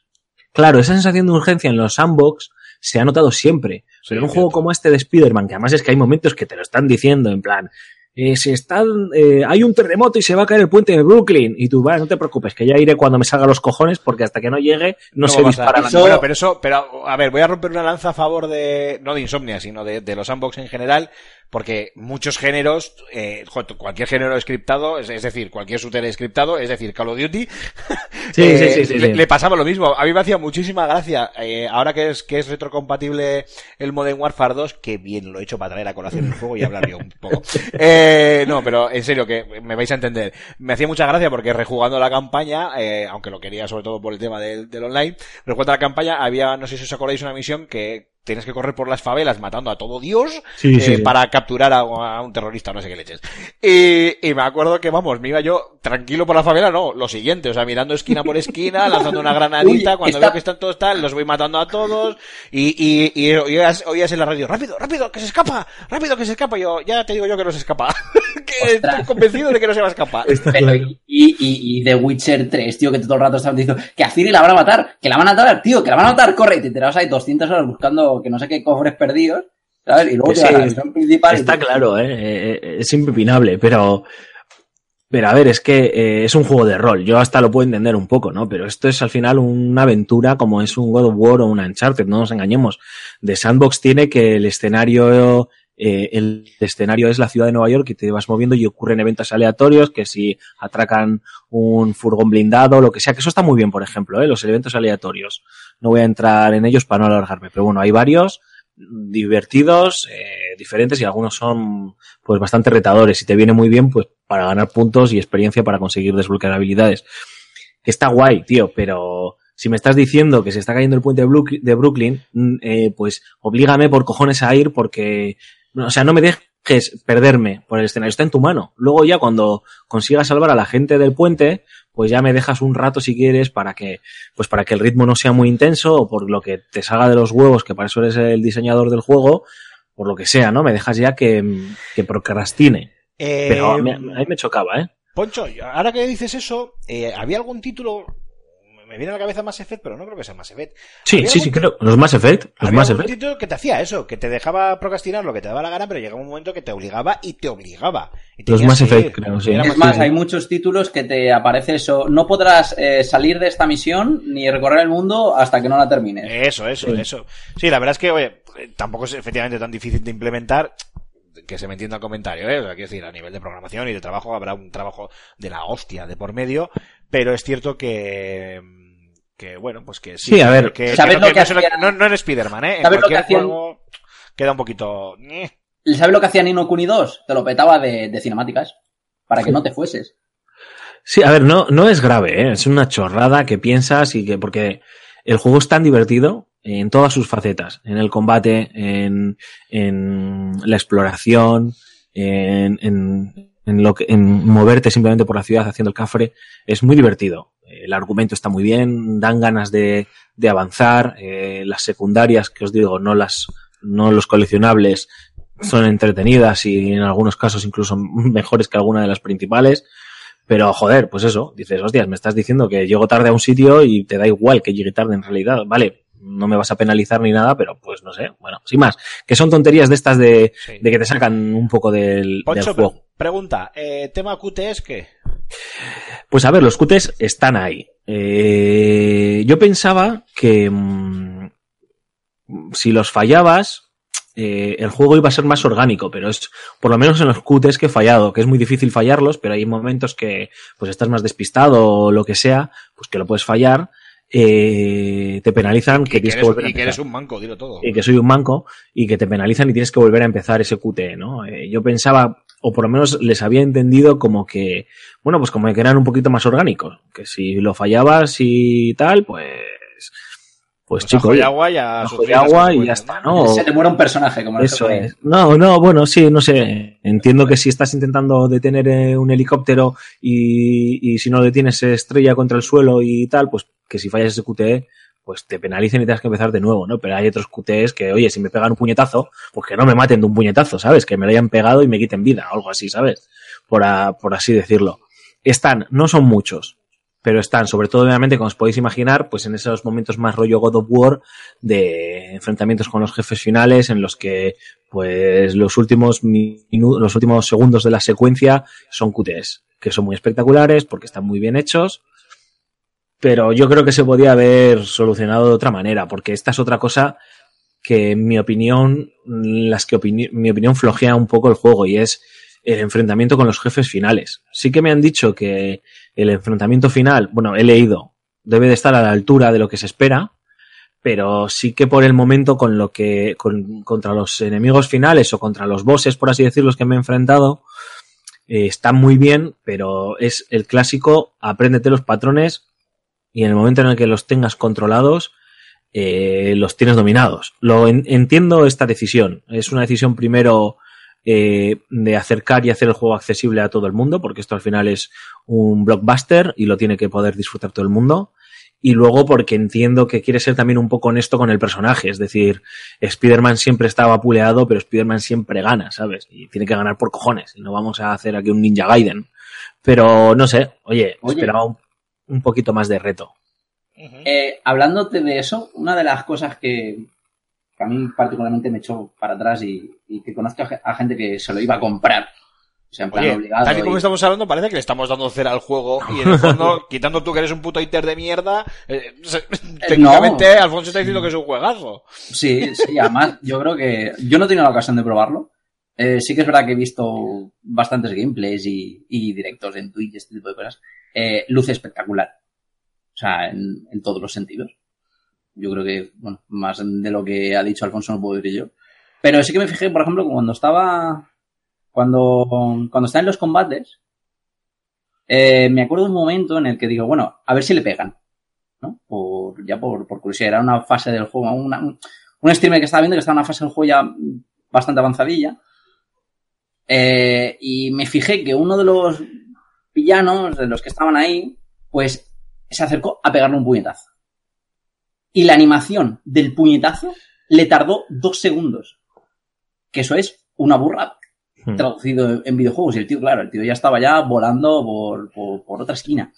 Claro, esa sensación de urgencia en los sandbox se ha notado siempre. Pero en un juego como este de Spider-Man, que además es que hay momentos que te lo están diciendo, en plan, eh, se están, eh, hay un terremoto y se va a caer el puente de Brooklyn. Y tú, vale, no te preocupes, que ya iré cuando me salga los cojones, porque hasta que no llegue, no, se dispara nada. Bueno, pero eso, pero a ver, voy a romper una lanza a favor de, no de Insomnia, sino de, de los sandbox en general, porque muchos géneros, eh, cualquier género scriptado, es, es decir, cualquier shooter scriptado, es decir, Call of Duty, Sí, eh, sí, sí, sí, le, sí. le pasaba lo mismo. A mí me hacía muchísima gracia, eh, ahora que es, que es retrocompatible el Modern Warfare 2, que bien lo he hecho para traer a colación el juego y hablar yo un poco. Eh, no, pero en serio, que me vais a entender. Me hacía mucha gracia porque rejugando la campaña, eh, aunque lo quería sobre todo por el tema del, del online, rejugando la campaña había, no sé si os acordáis, una misión que tienes que correr por las favelas matando a todo Dios Sí, eh, sí, sí. para capturar a, a un terrorista, no sé qué leches. Y, y me acuerdo que, vamos, me iba yo tranquilo por la favela, no, lo siguiente, o sea, mirando esquina por esquina, lanzando una granadita, Uy, cuando está- veo que están todos tal, los voy matando a todos, y, y, y oías, oías en la radio, rápido, rápido, que se escapa, rápido, que se escapa, yo, ya te digo yo que no se escapa, que Ostras. estoy convencido de que no se va a escapar. Pero, y, y, y The Witcher 3, tío, que todo el rato estaban diciendo que a Ciri la van a matar, que la van a matar, tío, que la van a matar, corre, y te enterabas ahí 200 horas buscando que no sé qué cofres perdidos, ¿sabes? Y luego te la misión principal y Está te- claro, ¿eh? Eh, eh, es impepinable, pero... Pero a ver, es que eh, es un juego de rol. Yo hasta lo puedo entender un poco, ¿no? Pero esto es al final una aventura como es un God of War o un Uncharted, no nos engañemos. De Sandbox tiene que el escenario, eh, el escenario es la ciudad de Nueva York y te vas moviendo y ocurren eventos aleatorios que si atracan un furgón blindado, lo que sea, que eso está muy bien, por ejemplo, ¿eh? Los eventos aleatorios. No voy a entrar en ellos para no alargarme, pero bueno, hay varios divertidos, eh, diferentes y algunos son pues bastante retadores y te viene muy bien pues para ganar puntos y experiencia para conseguir desbloquear habilidades. Está guay, tío, pero si me estás diciendo que se está cayendo el puente de, Brook- de Brooklyn, mm, eh, pues oblígame por cojones a ir porque, o sea, no me dejes perderme por el escenario, está en tu mano. Luego ya cuando consigas salvar a la gente del puente, pues ya me dejas un rato si quieres para que, pues para que el ritmo no sea muy intenso o por lo que te salga de los huevos, que para eso eres el diseñador del juego, por lo que sea, ¿no? Me dejas ya que, que procrastine. Eh, Pero a mí, a mí me chocaba, ¿eh? Poncho, ahora que dices eso, eh, ¿había algún título? Me viene a la cabeza Mass Effect, pero no creo que sea Mass Effect. Sí, ¿Había sí, sí, creo. Los Mass Effect, los Había Mass Effect. título que te hacía eso, que te dejaba procrastinar lo que te daba la gana, pero llegaba un momento que te obligaba y te obligaba. Y Los Mass Effect, ir. creo, sí. Es más- hay muchos títulos que te aparece eso. No podrás eh, salir de esta misión ni recorrer el mundo hasta que no la termines. Eso, eso, Sí. eso. Sí, la verdad es que, oye, eh, tampoco es efectivamente tan difícil de implementar. que se me entienda el comentario, ¿eh? O sea, quiero decir, a nivel de programación y de trabajo habrá un trabajo de la hostia de por medio, pero es cierto que que bueno, pues que sí, a ver, que, ¿sabes que lo no, que que no, hacía- no- no en Spider-Man, ¿eh? En ¿sabes lo que hacían- juego queda un poquito... eh. ¿Sabes lo que hacía Nino Kuni 2? Te lo petaba de, de cinemáticas. Para que no te fueses. Sí, a ver, no, no es grave, ¿eh? es una chorrada que piensas y que, porque el juego es tan divertido en todas sus facetas, en el combate, en, en la exploración, en, en, en lo que, en moverte simplemente por la ciudad haciendo el cafre, es muy divertido. El argumento está muy bien, dan ganas de, de avanzar, eh, las secundarias, que os digo, no las, no los coleccionables, son entretenidas y en algunos casos incluso mejores que alguna de las principales. Pero joder, pues eso, dices, hostias, me estás diciendo que llego tarde a un sitio y te da igual que llegue tarde en realidad. Vale, no me vas a penalizar ni nada, pero pues no sé, bueno, sin más. Que son tonterías de estas de, Sí. de que te sacan un poco del, del Poncho, juego. pre- pregunta, eh, tema QTS, ¿qué? Pues a ver, los QTs están ahí. Eh, yo pensaba que mm, si los fallabas, eh, el juego iba a ser más orgánico, pero es por lo menos en los QTs que he fallado, que es muy difícil fallarlos, pero hay momentos que pues estás más despistado o lo que sea, pues que lo puedes fallar, eh, te penalizan que Y que, tienes que eres, volver a y que eres un manco, dilo todo. y que soy un manco y que te penalizan y tienes que volver a empezar ese QT, ¿no? Eh, yo pensaba, o por lo menos les había entendido como que, bueno, pues como que eran un poquito más orgánicos, que si lo fallabas y tal, pues, pues, Pues chico, ajo y oye, agua ya agua y ya está, ¿no? Se te muere un personaje, como Eso es. No, no, bueno, sí, no sé. Entiendo que si estás intentando detener eh, un helicóptero y, y si no lo detienes se estrella contra el suelo y tal, pues que si fallas ese QTE, pues te penalicen y tengas que empezar de nuevo, ¿no? Pero hay otros QTEs que, oye, si me pegan un puñetazo, pues que no me maten de un puñetazo, ¿sabes? Que me lo hayan pegado y me quiten vida, algo así, ¿sabes? Por, por así decirlo. Están, no son muchos, pero están, sobre todo, obviamente, como os podéis imaginar, pues en esos momentos más rollo God of War, de enfrentamientos con los jefes finales en los que pues los últimos minu- los últimos segundos de la secuencia son QTs que son muy espectaculares porque están muy bien hechos pero yo creo que se podía haber solucionado de otra manera porque esta es otra cosa que en mi opinión las que mi opinión flojea un poco el juego y es el enfrentamiento con los jefes finales. Sí que me han dicho que el enfrentamiento final bueno he leído debe de estar a la altura de lo que se espera pero sí que por el momento con lo que con- contra los enemigos finales o contra los bosses, por así decirlo, que me he enfrentado, eh, están muy bien, pero es el clásico, apréndete los patrones y en el momento en el que los tengas controlados, eh, los tienes dominados. Lo en- entiendo esta decisión. Es una decisión primero eh, de acercar y hacer el juego accesible a todo el mundo, porque esto al final es un blockbuster y lo tiene que poder disfrutar todo el mundo y luego porque entiendo que quiere ser también un poco honesto con el personaje, es decir, Spider-Man siempre estaba puleado, pero Spider-Man siempre gana, ¿sabes? Y tiene que ganar por cojones, y no vamos a hacer aquí un Ninja Gaiden. Pero no sé, oye, Oye. esperaba un, un poquito más de reto. Eh, hablándote de eso, una de las cosas que, que a mí particularmente me echó para atrás y, y que conozco a, ge- a gente que se lo iba a comprar, o sea, en plan Oye, obligado. tal y como y- estamos hablando, parece que le estamos dando cera al juego y en el fondo, quitando tú que eres un puto iter de mierda, eh, se- técnicamente Alfonso está diciendo que es un juegazo. Sí, sí, además yo creo que yo no he tenido la ocasión de probarlo. Eh, sí que es verdad que he visto bastantes gameplays y, y directos en Twitch y este tipo de cosas. Eh, luce espectacular. O sea, en, en todos los sentidos. Yo creo que, bueno, más de lo que ha dicho Alfonso no puedo decir yo. Pero sí que me fijé, por ejemplo, cuando estaba, cuando, cuando está en los combates, eh, me acuerdo de un momento en el que digo, bueno, a ver si le pegan. ¿no? Por, ya por, por curiosidad, era una fase del juego, una, un, un streamer que estaba viendo que estaba en una fase del juego ya bastante avanzadilla. Eh, y me fijé que uno de los villanos, de los que estaban ahí, pues se acercó a pegarle un puñetazo. Y la animación del puñetazo le tardó dos segundos. Que eso es una burrada Hmm. traducido en videojuegos. Y el tío, claro, el tío ya estaba ya volando por, por, por otra esquina.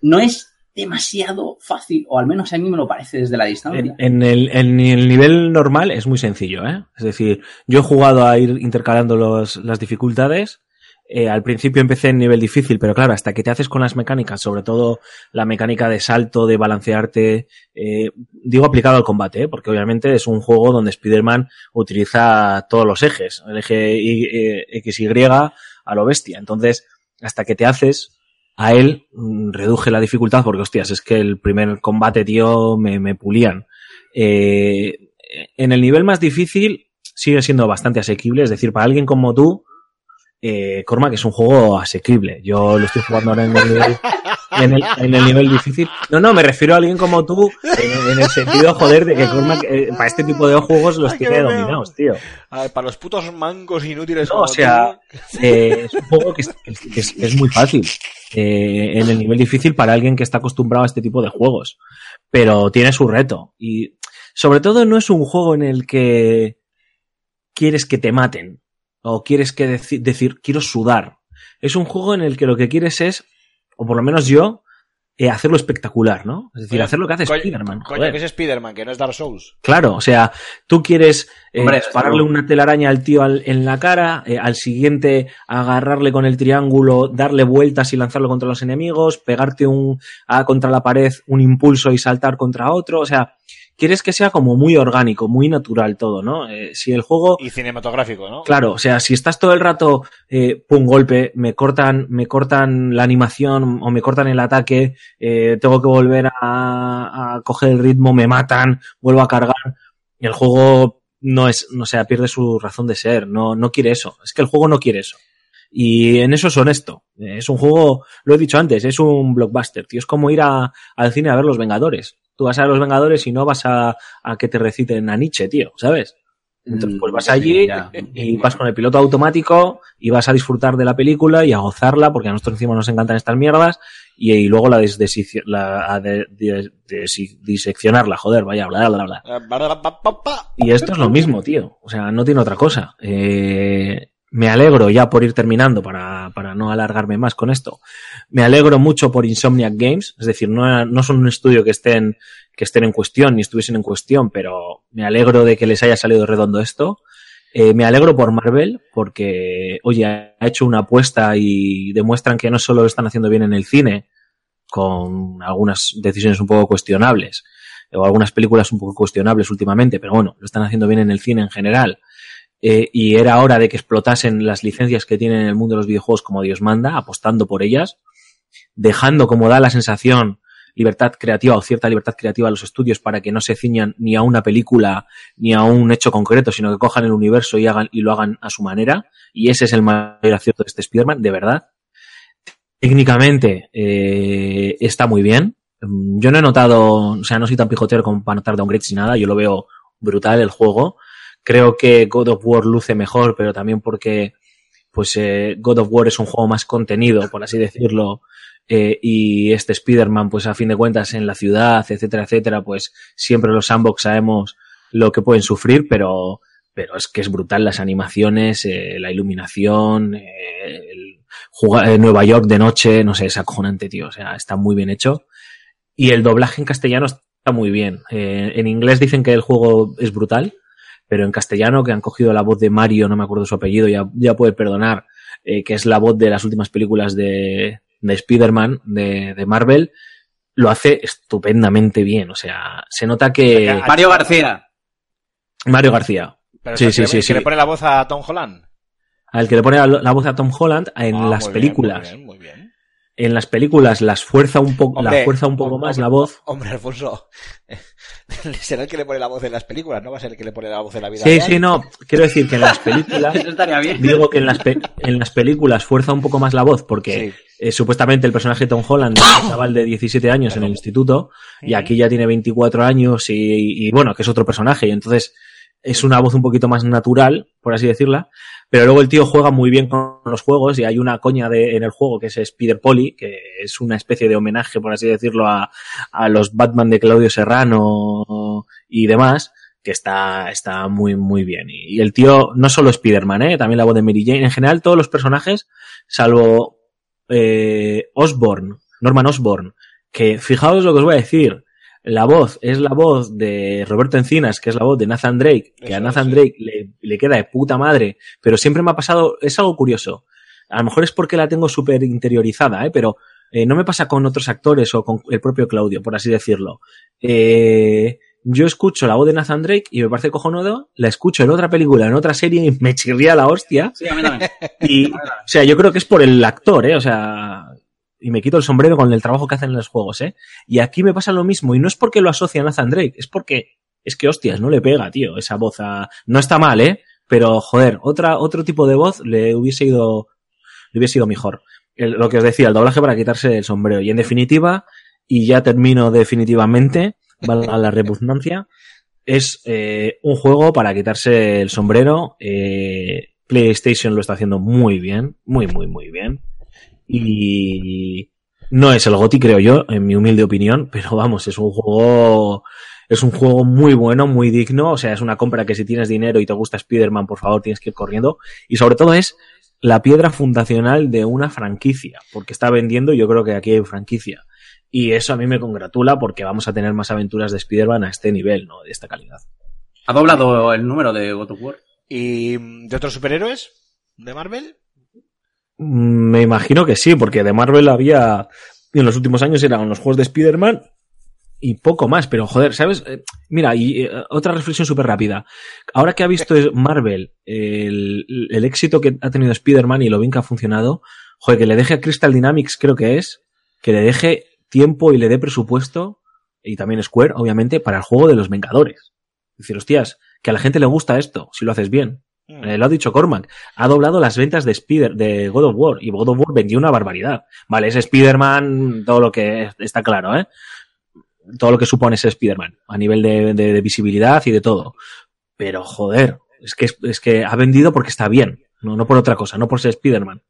No es demasiado fácil, o al menos a mí me lo parece desde la distancia. En, en el, en el nivel normal es muy sencillo, ¿eh? Es decir, yo he jugado a ir intercalando los, las dificultades eh, al principio empecé en nivel difícil, pero claro, hasta que te haces con las mecánicas, sobre todo la mecánica de salto, de balancearte, eh, digo aplicado al combate, ¿eh? porque obviamente es un juego donde Spider-Man utiliza todos los ejes, el eje y, eh, Y a lo bestia. Entonces, hasta que te haces, a él mm, reduje la dificultad, porque hostias, es que el primer combate, tío, me, me pulían. Eh, en el nivel más difícil sigue siendo bastante asequible, es decir, para alguien como tú, eh, Cormac es un juego asequible. Yo lo estoy jugando ahora en el nivel, en el, en el nivel difícil. No, no, me refiero a alguien como tú en, en el sentido, joder, de que Cormac eh, para este tipo de juegos los Ay, tiene dominados, tío. A ver, para los putos mancos inútiles. No, como o sea, eh, es un juego que es, que es- que es muy fácil eh, en el nivel difícil para alguien que está acostumbrado a este tipo de juegos. Pero tiene su reto. Y sobre todo no es un juego en el que quieres que te maten. O quieres que deci- decir, quiero sudar. Es un juego en el que lo que quieres es, o por lo menos yo, eh, hacerlo espectacular, ¿no? Es decir, Coño, hacer lo que hace Spider-Man. Coño, joder. que es Spider-Man, que no es Dark Souls. Claro, o sea, tú quieres eh, Hombre, dispararle una telaraña al tío al- en la cara, eh, al siguiente agarrarle con el triángulo, darle vueltas y lanzarlo contra los enemigos, pegarte un a, contra la pared un impulso y saltar contra otro, o sea, quieres que sea como muy orgánico, muy natural todo, ¿no? Eh, si el juego Y cinematográfico, ¿no? Claro, o sea, si estás todo el rato, eh, pum, golpe, me cortan, me cortan la animación o me cortan el ataque, eh, tengo que volver a, a coger el ritmo, me matan, vuelvo a cargar. El juego no es, no, sea, pierde su razón de ser, no, no quiere eso. Es que el juego no quiere eso. Y en eso es honesto. Es un juego, lo he dicho antes, es un blockbuster, tío. Es como ir a- al cine a ver Los Vengadores. Tú vas a ver Los Vengadores y no vas a, a que te reciten a Nietzsche, tío, ¿sabes? Entonces, pues vas Mm, allí sí, y vas con el piloto automático y vas a disfrutar de la película y a gozarla, porque a nosotros encima nos encantan estas mierdas, y, y luego la, des- desi- la a de- de- desi- diseccionarla, joder, vaya, bla, bla, bla. Eh, ba. Y esto es lo mismo, tío. O sea, no tiene otra cosa. Eh, me alegro ya por ir terminando para, para no alargarme más con esto. Me alegro mucho por Insomniac Games. Es decir, no, no son un estudio que estén, que estén en cuestión ni estuviesen en cuestión, pero me alegro de que les haya salido redondo esto. Eh, me alegro por Marvel porque, oye, ha hecho una apuesta y demuestran que no solo lo están haciendo bien en el cine, con algunas decisiones un poco cuestionables, o algunas películas un poco cuestionables últimamente, pero bueno, lo están haciendo bien en el cine en general. Eh, y era hora de que explotasen las licencias que tienen en el mundo de los videojuegos como Dios manda, apostando por ellas, dejando como da la sensación libertad creativa o cierta libertad creativa a los estudios para que no se ciñan ni a una película ni a un hecho concreto, sino que cojan el universo y hagan y lo hagan a su manera. Y ese es el mayor acierto de este Spider-Man, de verdad. Técnicamente eh, está muy bien. Yo no he notado, o sea, no soy tan pijotero como para notar downgrades ni nada. Yo lo veo brutal el juego. Creo que God of War luce mejor, pero también porque pues eh, God of War es un juego más contenido, por así decirlo, eh, y este Spider-Man, pues a fin de cuentas en la ciudad, etcétera, etcétera, pues siempre los sandbox sabemos lo que pueden sufrir, pero, pero es que es brutal las animaciones, eh, la iluminación, eh, el jugar Nueva York de noche, no sé, es acojonante, tío, o sea, está muy bien hecho. Y el doblaje en castellano está muy bien. En inglés dicen que el juego es brutal, pero en castellano, que han cogido la voz de Mario, no me acuerdo su apellido, ya, ya puede perdonar, eh, que es la voz de las últimas películas de, de Spider-Man, de, de Marvel, lo hace estupendamente bien. O sea, se nota que Mario García. Mario García, Pero Sí, que sí, le- sí, que sí. le pone la voz a Tom Holland. al que le pone la, la voz a Tom Holland en Ah, las muy bien, películas. muy bien, muy bien. En las películas las fuerza un poco, la fuerza un poco hombre, más la voz. Hombre, Alfonso, será el que le pone la voz en las películas, no va a ser el que le pone la voz en la vida Sí, real. sí, no. Quiero decir que en las películas, Eso estaría bien. digo que en las, pe- en las películas fuerza un poco más la voz porque Sí. eh, supuestamente el personaje de Tom Holland es un chaval de 17 años en el instituto y aquí ya tiene 24 años y, y, bueno, que es otro personaje y entonces es una voz un poquito más natural, por así decirla, pero luego el tío juega muy bien con los juegos y hay una coña de, en el juego que es Spider Polly, que es una especie de homenaje, por así decirlo, a, a los Batman de Claudio Serrano y demás, que está, está muy, muy bien. Y, y el tío, no solo Spider-Man, ¿eh? también la voz de Mary Jane, en general todos los personajes, salvo eh, Osborn, Norman Osborn, que fijaos lo que os voy a decir, la voz es la voz de Roberto Encinas, que es la voz de Nathan Drake, que a Nathan sí. Drake le, le queda de puta madre, pero siempre me ha pasado, es algo curioso. a lo mejor es porque la tengo súper interiorizada, ¿eh? pero eh, no me pasa con otros actores o con el propio Claudio, por así decirlo. Eh, yo escucho la voz de Nathan Drake y me parece cojonudo, la escucho en otra película, en otra serie y me chirría la hostia. Sí, a mí también. Y, o sea, yo creo que es por el actor, ¿eh? O sea, y me quito el sombrero con el trabajo que hacen en los juegos, ¿eh? Y aquí me pasa lo mismo, y no es porque lo asocia a Nathan es porque, es que hostias, no le pega, tío, esa voz. No está mal, ¿eh? Pero, joder, otra, otro tipo de voz le hubiese ido, le hubiese ido mejor. Lo que os decía, el doblaje para quitarse el sombrero. Y en definitiva, y ya termino definitivamente, valga la repugnancia, es eh, un juego para quitarse el sombrero. eh, PlayStation lo está haciendo muy bien, muy, muy, muy bien. Y no es el GOTI, creo yo, en mi humilde opinión, pero vamos, es un juego, es un juego muy bueno, muy digno. O sea, es una compra que si tienes dinero y te gusta Spider-Man, por favor, tienes que ir corriendo. Y sobre todo es la piedra fundacional de una franquicia, porque está vendiendo, yo creo que aquí hay franquicia. Y eso a mí me congratula porque vamos a tener más aventuras de Spider-Man a este nivel, ¿no? De esta calidad. Ha doblado el número de God of War. ¿Y mm, de otros superhéroes? ¿De Marvel? Mm, Me imagino que sí, porque de Marvel había, en los últimos años eran los juegos de Spider-Man y poco más, pero joder, ¿sabes? Eh, Mira, y eh, otra reflexión súper rápida. Ahora que ha visto Marvel el, el éxito que ha tenido Spider-Man y lo bien que ha funcionado, joder, que le deje a Crystal Dynamics, creo que es, que le deje tiempo y le dé presupuesto, y también Square, obviamente, para el juego de los Vengadores. Es decir, hostias, que a la gente le gusta esto, si lo haces bien. Eh, lo ha dicho Cormac. Ha doblado las ventas de Spider, de God of War. Y God of War vendió una barbaridad. Vale, es Spider-Man, todo lo que está claro, ¿eh? Todo lo que supone ese Spider-Man. A nivel de, de- de visibilidad y de todo. Pero, joder, es que, es que ha vendido porque está bien. No, no por otra cosa, no por ser Spider-Man.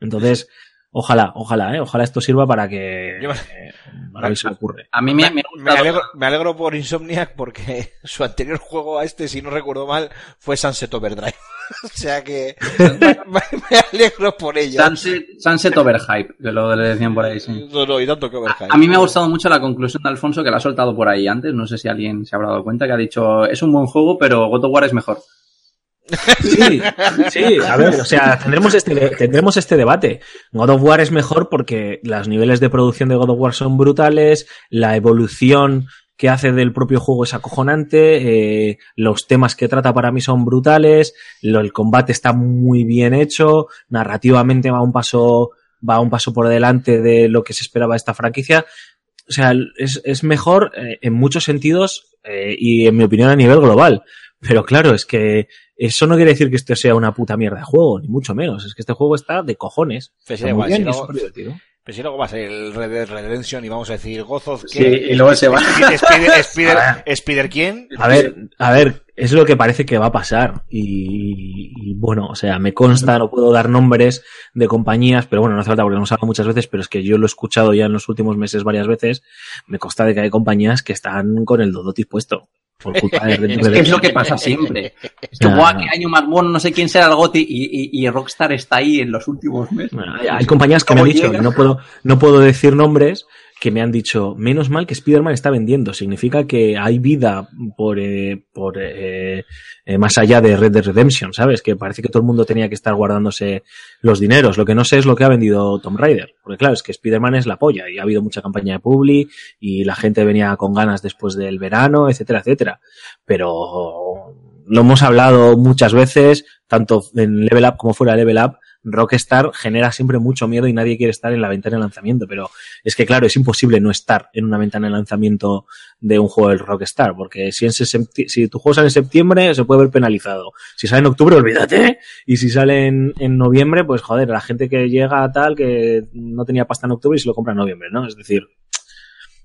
Entonces, ojalá, ojalá, ¿eh? Ojalá esto sirva para que, Yo- eh, a ver si me ocurre. A mí me, me Me alegro, me alegro por Insomniac porque su anterior juego a este, si no recuerdo mal, fue Sunset Overdrive. o sea que me, me alegro por ello. Sunset, Sunset Overhype, que lo le decían por ahí, sí. No, no, y tanto que Overhype. A mí me ha gustado mucho la conclusión de Alfonso que la ha soltado por ahí antes. No sé si alguien se habrá dado cuenta que ha dicho es un buen juego, pero God of War es mejor. Sí, sí, a ver, o sea, tendremos este, tendremos este debate. God of War es mejor porque los niveles de producción de God of War son brutales, la evolución que hace del propio juego es acojonante, eh, los temas que trata para mí son brutales, lo- el combate está muy bien hecho, narrativamente va un paso, va un paso por delante de lo que se esperaba de esta franquicia. O sea, es, es mejor eh, en muchos sentidos eh, y en mi opinión a nivel global. Pero claro, es que eso no quiere decir que esto sea una puta mierda de juego, ni mucho menos. Es que este juego está de cojones. Pues da muy igual, bien si luego-. Pero si luego va a ser el Red Dead Redemption y vamos a decir Gozoz Sí, y luego se va. Spider, Spider, Spider quién? A ver, a ver, es lo que parece que va a pasar. Y, y, bueno, o sea, me consta, no puedo dar nombres de compañías, pero bueno, no hace falta porque lo hemos hablado muchas veces, pero es que yo lo he escuchado ya en los últimos meses varias veces. Me consta de que hay compañías que están con el dodotis puesto. Por culpa de Dead Es que es lo que pasa siempre. Guau, qué año más bueno, no sé quién será el Goti y, y, y Rockstar está ahí en los últimos meses. Bueno, hay, hay compañías que me han ¿Cómo dicho, no puedo, no puedo decir nombres, que me han dicho, menos mal que Spider-Man está vendiendo. Significa que hay vida por, eh, por eh, eh, más allá de Red Dead Redemption, ¿sabes? Que parece que todo el mundo tenía que estar guardándose los dineros. Lo que no sé es lo que ha vendido Tomb Raider. Porque claro, es que Spider-Man es la polla y ha habido mucha campaña de Publi y la gente venía con ganas después del verano, etcétera, etcétera. Pero lo hemos hablado muchas veces, tanto en Level Up como fuera de Level Up, Rockstar genera siempre mucho miedo y nadie quiere estar en la ventana de lanzamiento, pero es que claro, es imposible no estar en una ventana de lanzamiento de un juego del Rockstar, porque si, en si tu juego sale en septiembre se puede ver penalizado. Si sale en octubre, olvídate, y si sale en, en noviembre, pues joder, la gente que llega a tal que no tenía pasta en octubre y se lo compra en noviembre, ¿no? Es decir,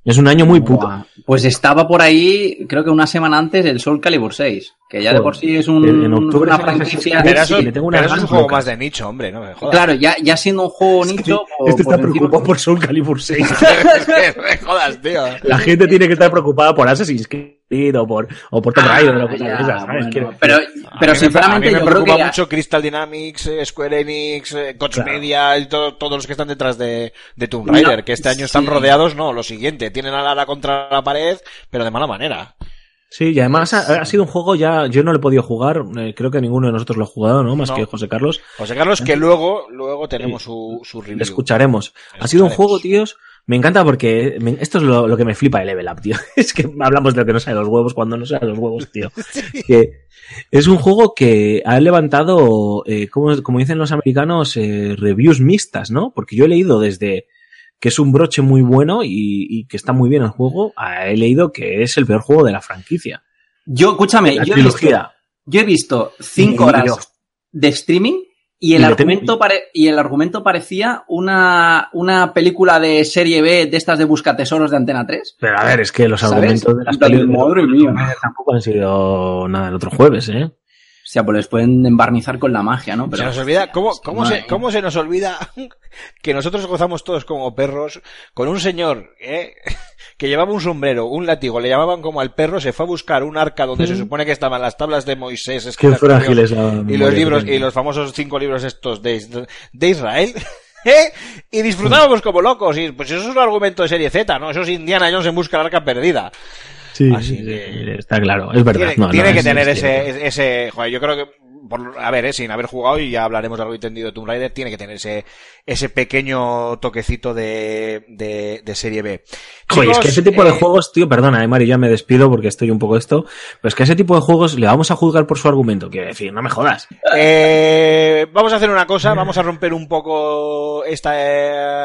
es un año muy puto. Pues estaba por ahí, creo que una semana antes, el Soul Calibur 6, que ya de por sí es un, En octubre una franquicia. Pero eso, sí, le tengo unas pero eso es un juego más de nicho, hombre, no me jodas. Claro, ya, ya siendo un juego nicho. Este por está preocupado por Soul Calibur 6. Es que me jodas, tío. La gente tiene que estar preocupada por Assassin's Creed o por, o por Tomb Ah, Raider o que ya, sea, ¿sabes? bueno, Quiero- pero, pero me- sinceramente a mí me yo creo preocupa que mucho Crystal Dynamics, eh, Square Enix, eh, Koch Claro. Media y to- todos los que están detrás de, de Tomb No, Raider, que este año están sí. rodeados, no, lo siguiente, tienen a Lara contra la pared, pero de mala manera. Sí, y además ha, ha sido un juego ya, yo no lo he podido jugar, eh, creo que ninguno de nosotros lo ha jugado, ¿no? Más No. que José Carlos. José Carlos, que luego, luego tenemos su, su review. Le escucharemos. Ha sido un juego, tíos. Me encanta porque me- esto es lo, lo que me flipa de Level Up, tío. Es que hablamos de lo que no sale los huevos cuando no sale los huevos, tío. Que es un juego que ha levantado, eh, como, como dicen los americanos, eh, reviews mixtas, ¿no? Porque yo he leído desde que es un broche muy bueno y, y que está muy bien el juego, a- he leído que es el peor juego de la franquicia. Yo, escúchame, La yo he, visto, trilogía. yo he visto cinco horas de streaming y el, argumento pare- y el argumento parecía una, una película de serie B de estas de buscatesoros de Antena 3. Pero a ver, es que los ¿Sabes? argumentos de las películas madre mía. tampoco han sido nada el otro jueves, ¿eh? O sea, pues les pueden embarnizar con la magia, ¿no? se nos olvida, ¿cómo, cómo, se. ¿cómo se nos olvida que nosotros gozamos todos como perros con un señor ¿eh? Que llevaba un sombrero, un látigo, le llamaban como al perro, se fue a buscar un arca donde se supone que estaban las tablas de Moisés es la y los libros que y los famosos cinco libros estos de, de Israel. ¿eh? Y disfrutábamos como locos. Y pues eso es un argumento de serie Z, ¿no? Eso es Indiana Jones en busca del arca perdida. Sí, Así sí, que- está claro, es verdad. Tiene, no, no, tiene que es- tener es ese, ese, joder, yo creo que, por- a ver, eh, sin haber jugado y ya hablaremos de algo entendido de Tomb Raider, tiene que tener ese, ese pequeño toquecito de, de, de serie B. Joder, es Chicos, que ese tipo de eh, juegos, tío, perdona, eh, Mari, ya me despido porque estoy un poco esto, pero es que ese tipo de juegos le vamos a juzgar por su argumento, quiero decir, no me jodas. Eh, vamos a hacer una cosa, vamos a romper un poco esta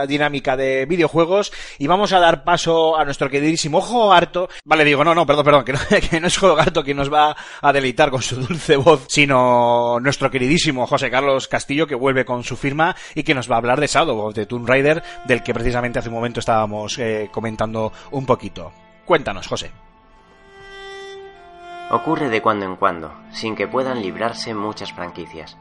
eh, dinámica de videojuegos y vamos a dar paso a nuestro queridísimo Ojo Harto. Vale, digo, no, no, perdón, perdón, que no, que no es Juego Harto quien nos va a deleitar con su dulce voz, sino nuestro queridísimo José Carlos Castillo que vuelve con su firma y que nos va a hablar de Shadow the Tomb Raider, del que precisamente hace un momento estábamos eh, comentando un poquito. Cuéntanos, José. Ocurre de cuando en cuando, sin que puedan librarse muchas franquicias.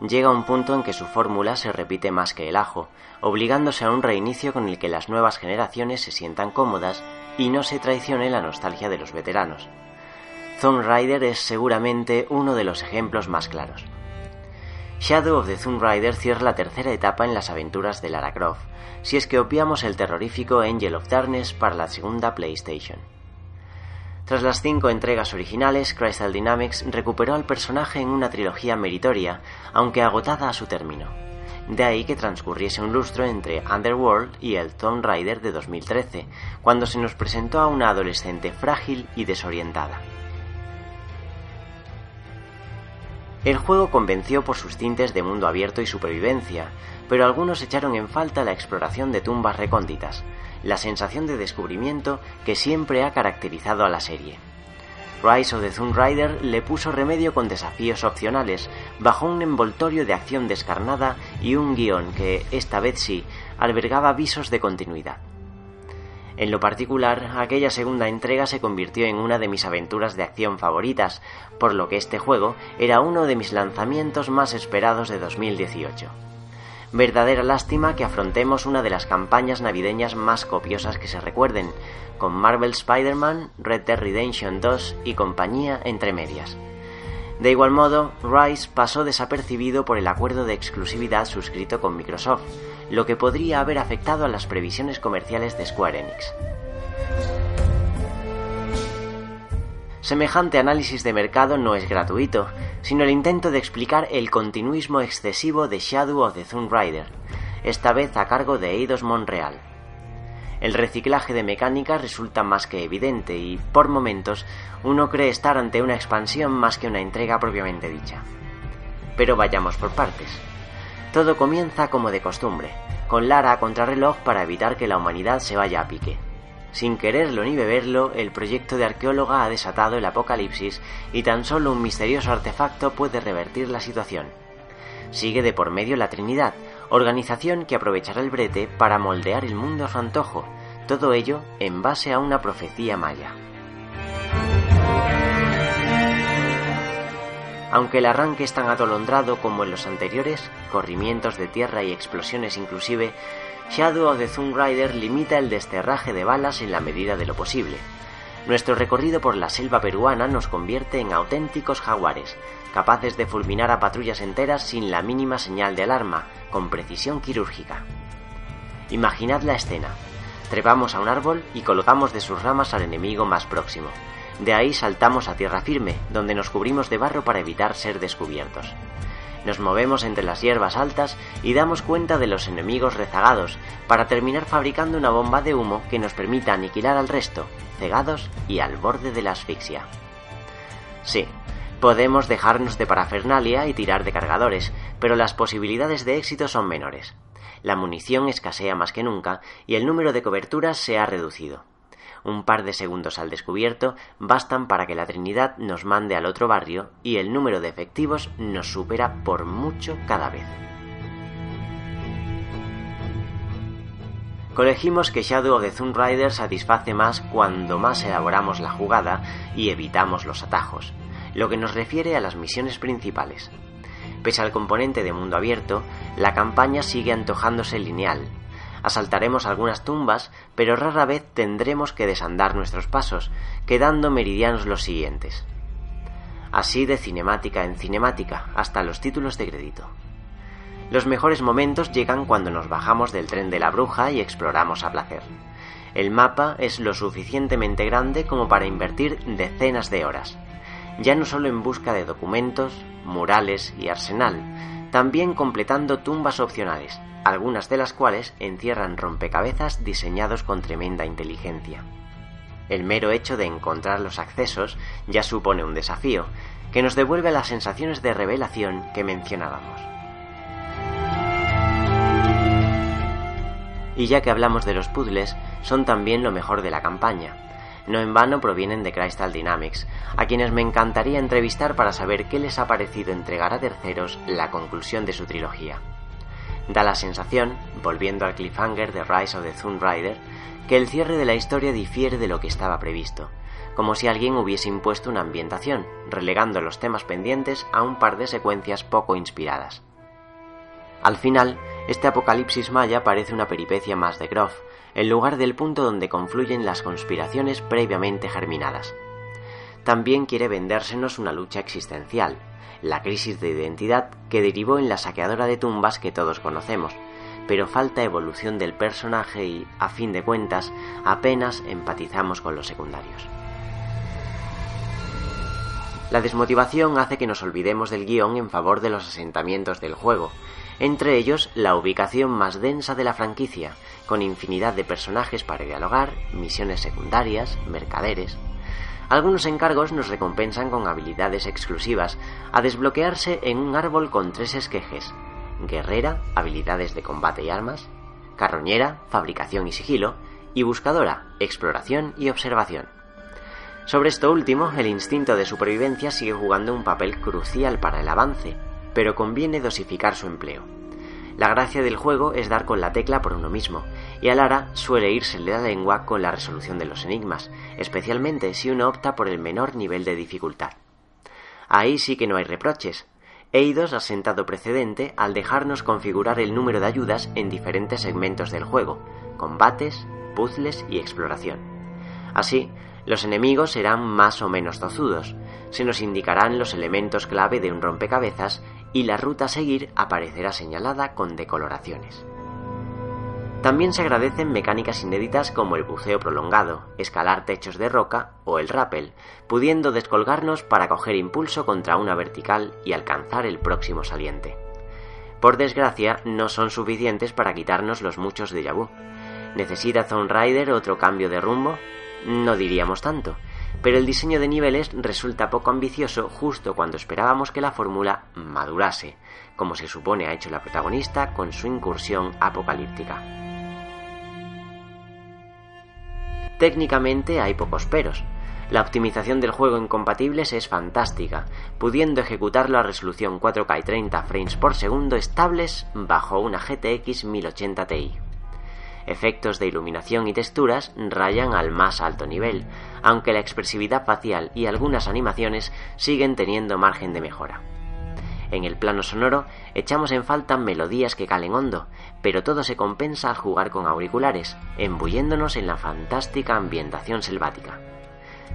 Llega un punto en que su fórmula se repite más que el ajo, obligándose a un reinicio con el que las nuevas generaciones se sientan cómodas y no se traicione la nostalgia de los veteranos. Tomb Raider es seguramente uno de los ejemplos más claros. Shadow of the Tomb Raider cierra la tercera etapa en las aventuras de Lara Croft, si es que obviamos el terrorífico Angel of Darkness para la segunda PlayStation. Tras las cinco entregas originales, Crystal Dynamics recuperó al personaje en una trilogía meritoria, aunque agotada a su término. De ahí que transcurriese un lustro entre Underworld y el Tomb Raider de 2013, cuando se nos presentó a una adolescente frágil y desorientada. El juego convenció por sus tintes de mundo abierto y supervivencia, pero algunos echaron en falta la exploración de tumbas recónditas, la sensación de descubrimiento que siempre ha caracterizado a la serie. Rise of the Tomb Raider le puso remedio con desafíos opcionales, bajo un envoltorio de acción descarnada y un guion que, esta vez sí, albergaba visos de continuidad. En lo particular, aquella segunda entrega se convirtió en una de mis aventuras de acción favoritas, por lo que este juego era uno de mis lanzamientos más esperados de 2018. Verdadera lástima que afrontemos una de las campañas navideñas más copiosas que se recuerden, con Marvel Spider-Man, Red Dead Redemption 2 y compañía entre medias. De igual modo, Rise pasó desapercibido por el acuerdo de exclusividad suscrito con Microsoft, lo que podría haber afectado a las previsiones comerciales de Square Enix. Semejante análisis de mercado no es gratuito, sino el intento de explicar el continuismo excesivo de Shadow of the Tomb Raider, esta vez a cargo de Eidos Montreal. El reciclaje de mecánicas resulta más que evidente y, por momentos, uno cree estar ante una expansión más que una entrega propiamente dicha. Pero vayamos por partes. Todo comienza como de costumbre, con Lara a contrarreloj para evitar que la humanidad se vaya a pique. Sin quererlo ni beberlo, el proyecto de arqueóloga ha desatado el apocalipsis y tan solo un misterioso artefacto puede revertir la situación. Sigue de por medio la Trinidad, organización que aprovechará el brete para moldear el mundo a su antojo, todo ello en base a una profecía maya. Aunque el arranque es tan atolondrado como en los anteriores, corrimientos de tierra y explosiones inclusive, Shadow of the Tomb Raider limita el desterraje de balas en la medida de lo posible. Nuestro recorrido por la selva peruana nos convierte en auténticos jaguares, capaces de fulminar a patrullas enteras sin la mínima señal de alarma, con precisión quirúrgica. Imaginad la escena. Trepamos a un árbol y colocamos de sus ramas al enemigo más próximo. De ahí saltamos a tierra firme, donde nos cubrimos de barro para evitar ser descubiertos. Nos movemos entre las hierbas altas y damos cuenta de los enemigos rezagados, para terminar fabricando una bomba de humo que nos permita aniquilar al resto, cegados y al borde de la asfixia. Sí, podemos dejarnos de parafernalia y tirar de cargadores, pero las posibilidades de éxito son menores. La munición escasea más que nunca y el número de coberturas se ha reducido. Un par de segundos al descubierto bastan para que la Trinidad nos mande al otro barrio y el número de efectivos nos supera por mucho cada vez. Colegimos que Shadow of the Zoom Rider satisface más cuando más elaboramos la jugada y evitamos los atajos, lo que nos refiere a las misiones principales. Pese al componente de mundo abierto, la campaña sigue antojándose lineal. Asaltaremos algunas tumbas, pero rara vez tendremos que desandar nuestros pasos, quedando meridianos los siguientes. Así de cinemática en cinemática, hasta los títulos de crédito. Los mejores momentos llegan cuando nos bajamos del tren de la bruja y exploramos a placer. El mapa es lo suficientemente grande como para invertir decenas de horas, ya no solo en busca de documentos, murales y arsenal, también completando tumbas opcionales, algunas de las cuales encierran rompecabezas diseñados con tremenda inteligencia. El mero hecho de encontrar los accesos ya supone un desafío, que nos devuelve las sensaciones de revelación que mencionábamos. Y ya que hablamos de los puzzles, son también lo mejor de la campaña, no en vano provienen de Crystal Dynamics, a quienes me encantaría entrevistar para saber qué les ha parecido entregar a terceros la conclusión de su trilogía. Da la sensación, volviendo al cliffhanger de Rise of the Tomb Rider, que el cierre de la historia difiere de lo que estaba previsto, como si alguien hubiese impuesto una ambientación, relegando los temas pendientes a un par de secuencias poco inspiradas. Al final, este apocalipsis maya parece una peripecia más de Groff, en lugar del punto donde confluyen las conspiraciones previamente germinadas. También quiere vendérsenos una lucha existencial, la crisis de identidad que derivó en la saqueadora de tumbas que todos conocemos, pero falta evolución del personaje y, a fin de cuentas, apenas empatizamos con los secundarios. La desmotivación hace que nos olvidemos del guion en favor de los asentamientos del juego, entre ellos la ubicación más densa de la franquicia, con infinidad de personajes para dialogar, misiones secundarias, mercaderes. Algunos encargos nos recompensan con habilidades exclusivas, a desbloquearse en un árbol con tres esquejes. Guerrera, habilidades de combate y armas, carroñera, fabricación y sigilo, y buscadora, exploración y observación. Sobre esto último, el instinto de supervivencia sigue jugando un papel crucial para el avance, pero conviene dosificar su empleo. La gracia del juego es dar con la tecla por uno mismo, y a Lara suele irse la lengua con la resolución de los enigmas, especialmente si uno opta por el menor nivel de dificultad. Ahí sí que no hay reproches. Eidos ha sentado precedente al dejarnos configurar el número de ayudas en diferentes segmentos del juego, combates, puzzles y exploración. Así, los enemigos serán más o menos tozudos, se nos indicarán los elementos clave de un rompecabezas y la ruta a seguir aparecerá señalada con decoloraciones. También se agradecen mecánicas inéditas como el buceo prolongado, escalar techos de roca o el rappel, pudiendo descolgarnos para coger impulso contra una vertical y alcanzar el próximo saliente. Por desgracia, no son suficientes para quitarnos los muchos de vu. ¿Necesita Zone Rider otro cambio de rumbo? No diríamos tanto, pero el diseño de niveles resulta poco ambicioso justo cuando esperábamos que la fórmula madurase, como se supone ha hecho la protagonista con su incursión apocalíptica. Técnicamente hay pocos peros. La optimización del juego en compatibles es fantástica, pudiendo ejecutarlo a resolución 4K y 30 frames por segundo estables bajo una GTX 1080 Ti efectos de iluminación y texturas rayan al más alto nivel, aunque la expresividad facial y algunas animaciones siguen teniendo margen de mejora. En el plano sonoro echamos en falta melodías que calen hondo, pero todo se compensa al jugar con auriculares, embulléndonos en la fantástica ambientación selvática.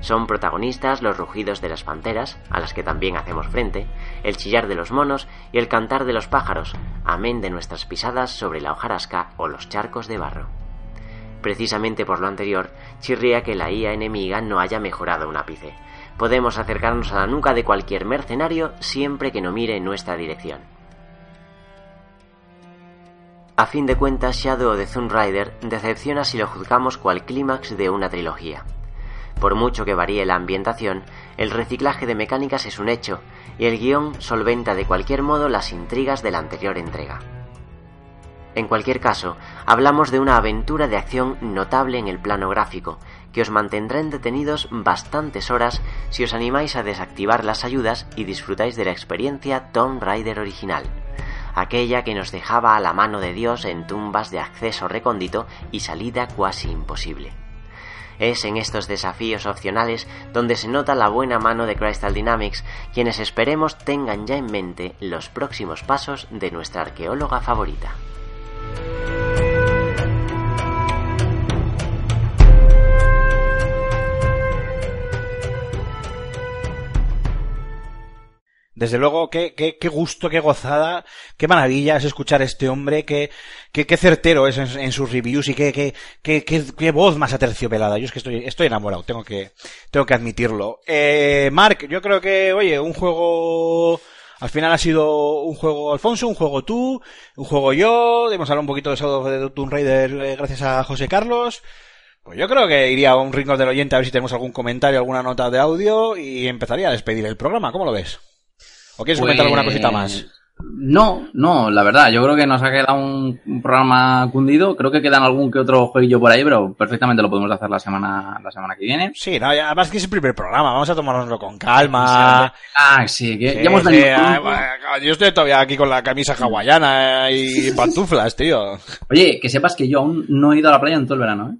Son protagonistas los rugidos de las panteras, a las que también hacemos frente, el chillar de los monos y el cantar de los pájaros, amén de nuestras pisadas sobre la hojarasca o los charcos de barro. Precisamente por lo anterior, chirría que la IA enemiga no haya mejorado un ápice. Podemos acercarnos a la nuca de cualquier mercenario siempre que no mire en nuestra dirección. A fin de cuentas, Shadow de Zoom Rider decepciona si lo juzgamos cual clímax de una trilogía. Por mucho que varíe la ambientación, el reciclaje de mecánicas es un hecho, y el guion solventa de cualquier modo las intrigas de la anterior entrega. En cualquier caso, hablamos de una aventura de acción notable en el plano gráfico, que os mantendrá entretenidos bastantes horas si os animáis a desactivar las ayudas y disfrutáis de la experiencia Tomb Raider original, aquella que nos dejaba a la mano de Dios en tumbas de acceso recóndito y salida cuasi imposible. Es en estos desafíos opcionales donde se nota la buena mano de Crystal Dynamics, quienes esperemos tengan ya en mente los próximos pasos de nuestra arqueóloga favorita. Desde luego, qué, qué, qué gusto, qué gozada, qué maravilla es escuchar a este hombre, qué, qué, qué certero es en, sus reviews y qué, qué, qué, qué, voz más aterciopelada. Yo es que estoy, estoy enamorado, tengo que, tengo que admitirlo. Eh, Mark, yo creo que, oye, un juego, al final ha sido un juego Alfonso, un juego tú, un juego yo, hemos hablado un poquito de Shadow the Tomb Raider eh, gracias a José Carlos. Pues yo creo que iría a un rincón del oyente a ver si tenemos algún comentario, alguna nota de audio y empezaría a despedir el programa. ¿Cómo lo ves? ¿O quieres comentar alguna cosita más? Pues, No, no, la verdad, yo creo que nos ha quedado un, un programa cundido. Creo que quedan algún que otro jueguillo por ahí, pero perfectamente lo podemos hacer la semana, la semana que viene. Sí, no, ya- además que es el primer programa, vamos a tomárnoslo con calma. Ah, sí, que Sí, ya hemos sí, venido bueno, yo estoy todavía aquí con la camisa hawaiana y pantuflas, tío. Oye, que sepas que yo aún no he ido a la playa en todo el verano, ¿eh?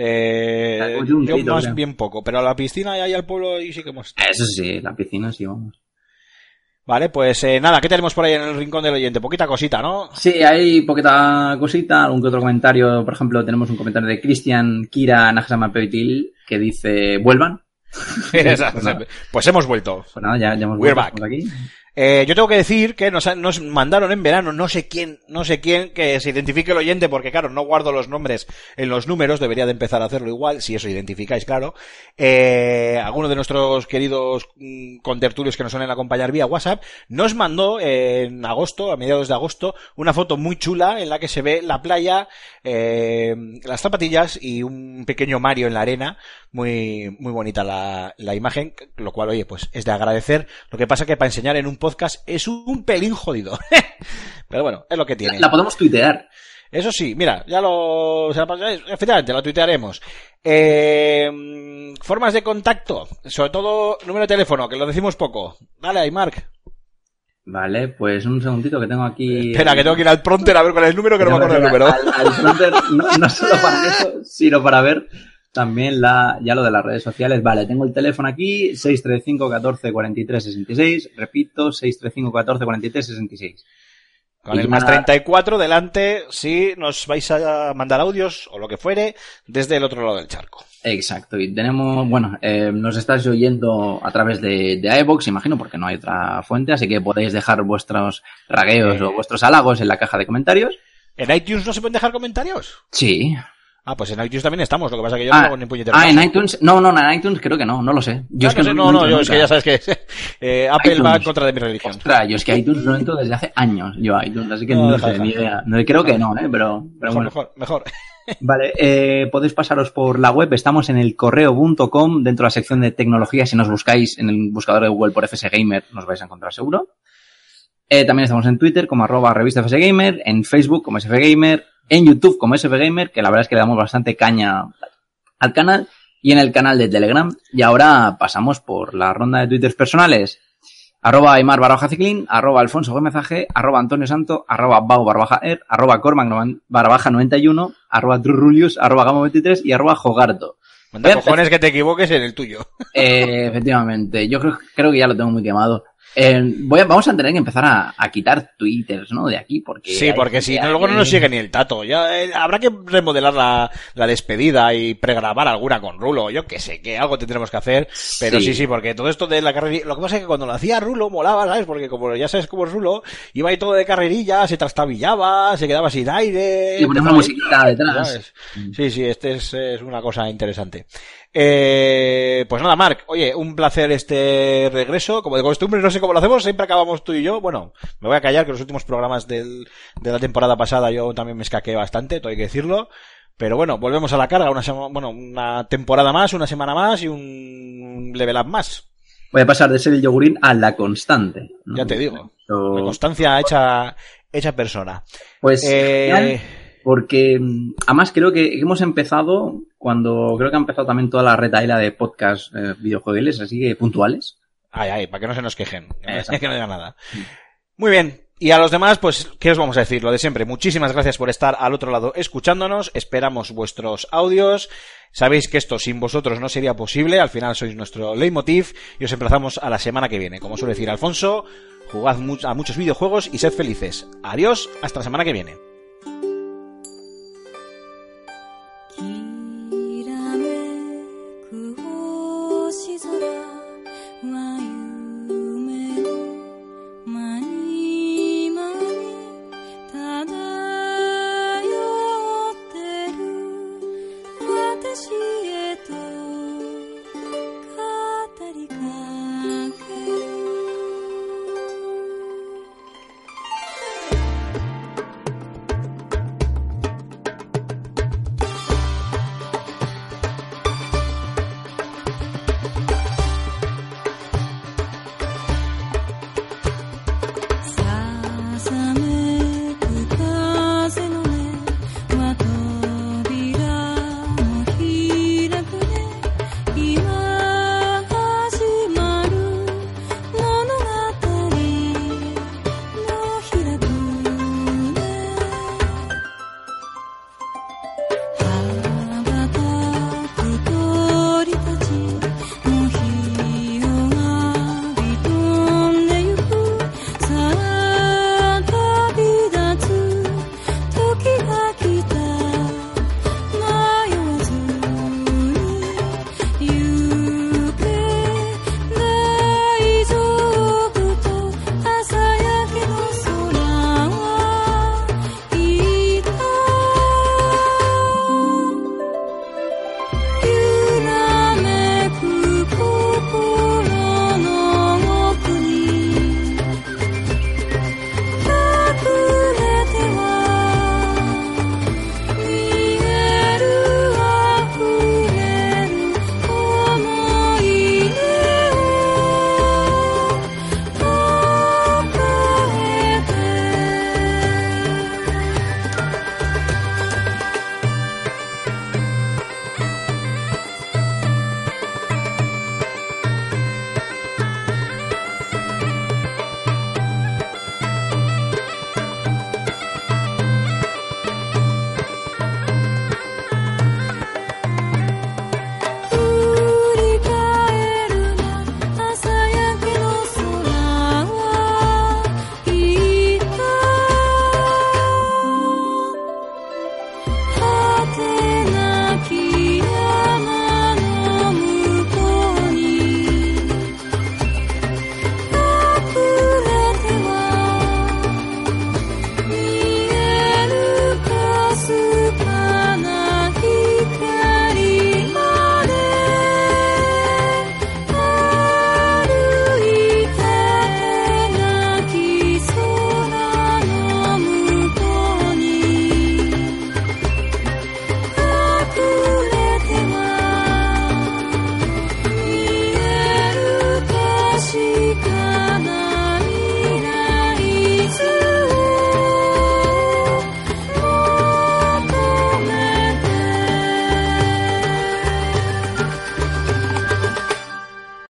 Eh, yo más bien poco, pero a la piscina y ahí al pueblo y sí que hemos. Eso sí, la piscina sí, vamos. Vale, pues eh, nada, ¿qué tenemos por ahí en el rincón del oyente? Poquita cosita, ¿no? Sí, hay poquita cosita, algún que otro comentario. Por ejemplo, tenemos un comentario de Cristian Kira Nagasama Pevitil que dice, vuelvan. pues hemos vuelto. Pues nada, ya, ya hemos We're vuelto back. aquí. Eh, yo tengo que decir que nos, nos mandaron en verano, no sé quién, no sé quién, que se identifique el oyente, porque claro, no guardo los nombres en los números, debería de empezar a hacerlo igual, si eso identificáis, claro. Eh, alguno de nuestros queridos mm, contertulios que nos suelen acompañar vía WhatsApp, nos mandó en agosto, a mediados de agosto, una foto muy chula en la que se ve la playa, eh, las zapatillas y un pequeño Mario en la arena, muy, muy bonita la, la imagen, lo cual, oye, pues es de agradecer. Lo que pasa que para enseñar en un podcast es un pelín jodido. Pero bueno, es lo que tiene. La, la podemos tuitear. Eso sí, mira, ya lo, la pas- efectivamente, lo tuitearemos. Eh, formas de contacto, sobre todo número de teléfono, que lo decimos poco. Dale ahí, Mark. Vale, pues un segundito que tengo aquí. Espera, que tengo que ir al pronter a ver cuál es el número, que no me acuerdo el número. Al, al fronter, no, no solo para eso, sino para ver también la, ya lo de las redes sociales. Vale, tengo el teléfono aquí, 635 14 43 66. Repito, 635 14 43 66. Con Y el más nada. 34 delante, si nos vais a mandar audios o lo que fuere desde el otro lado del charco. Exacto, y tenemos, bueno, eh, nos estáis oyendo a través de, de iVoox, imagino, porque no hay otra fuente, así que podéis dejar vuestros ragueos Eh. o vuestros halagos en la caja de comentarios. ¿En iTunes no se pueden dejar comentarios? Sí. Ah, pues en iTunes también estamos, lo que pasa es que yo Ah, no hago ni puñetero ah, en iTunes, no, no, en iTunes creo que no, no lo sé. Yo Ah, es que no, sé, no, no, entro yo es que ya sabes que eh, Apple iTunes. va en contra de mi religión. Ostras, yo es que iTunes no entro desde hace años, yo a iTunes, así que No, no, deja, sé, deja. ni idea. No, creo que no, ¿eh? Pero, pero Mejor, bueno. mejor, mejor. Vale, eh, podéis pasaros por la web, estamos en el correo.com, dentro de la sección de tecnología, si nos buscáis en el buscador de Google por FS Gamer, nos vais a encontrar seguro. Eh, también estamos en Twitter como arroba revista FS Gamer, en Facebook como SF Gamer, en YouTube como SF Gamer, que la verdad es que le damos bastante caña al canal, y en el canal de Telegram. Y ahora pasamos por la ronda de twitters personales. Arroba Aymar barra baja ciclín, arroba Alfonso Gómez AG, arroba Antonio Santo, arroba Bau barra baja er, arroba Cormac novan- barra baja 91, arroba Trurulius, arroba Gamo 23 y arroba Jogarto. Manda cojones que te equivoques en el tuyo. Eh, efectivamente, yo creo, creo que ya lo tengo muy quemado. Eh, voy a- vamos a tener que empezar a, a quitar twitters, ¿no? De aquí, porque... Sí, porque si no, luego no que- nos sigue ni el tato. Ya eh, habrá que remodelar la, la despedida y pregrabar alguna con Rulo. Yo qué sé, que algo tendremos que hacer. Pero sí, Sí. sí, porque todo esto de la carrerilla. Lo que pasa es que cuando lo hacía Rulo molaba, ¿sabes? Porque como ya sabes cómo es Rulo, iba ahí todo de carrerilla, se trastabillaba, se quedaba sin aire. Ponemos empezaba una musiquita detrás. ¿sabes? Sí, sí, este es, es una cosa interesante. Eh, pues nada, Marc, oye, un placer este regreso. Como de costumbre, no sé cómo lo hacemos, siempre acabamos tú y yo. Bueno, me voy a callar que los últimos programas del, de la temporada pasada yo también me escaqué bastante, todo hay que decirlo. Pero bueno, volvemos a la carga, una sema- bueno, una temporada más, una semana más y un level up más. Voy a pasar de ser el yogurín a la constante. ¿no? Ya te digo. De constancia hecha, hecha persona. Pues Eh, porque mm, además creo que hemos empezado cuando creo que ha empezado también toda la retaila de podcast eh, videojuegos así que puntuales. Ay, ay, para que no se nos quejen. Exacto. que no diga nada. Muy bien. Y a los demás, pues, ¿qué os vamos a decir? Lo de siempre. Muchísimas gracias por estar al otro lado escuchándonos. Esperamos vuestros audios. Sabéis que esto sin vosotros no sería posible. Al final sois nuestro leitmotiv. Y os emplazamos a la semana que viene. Como suele decir Alfonso, jugad a muchos videojuegos y sed felices. Adiós. Hasta la semana que viene.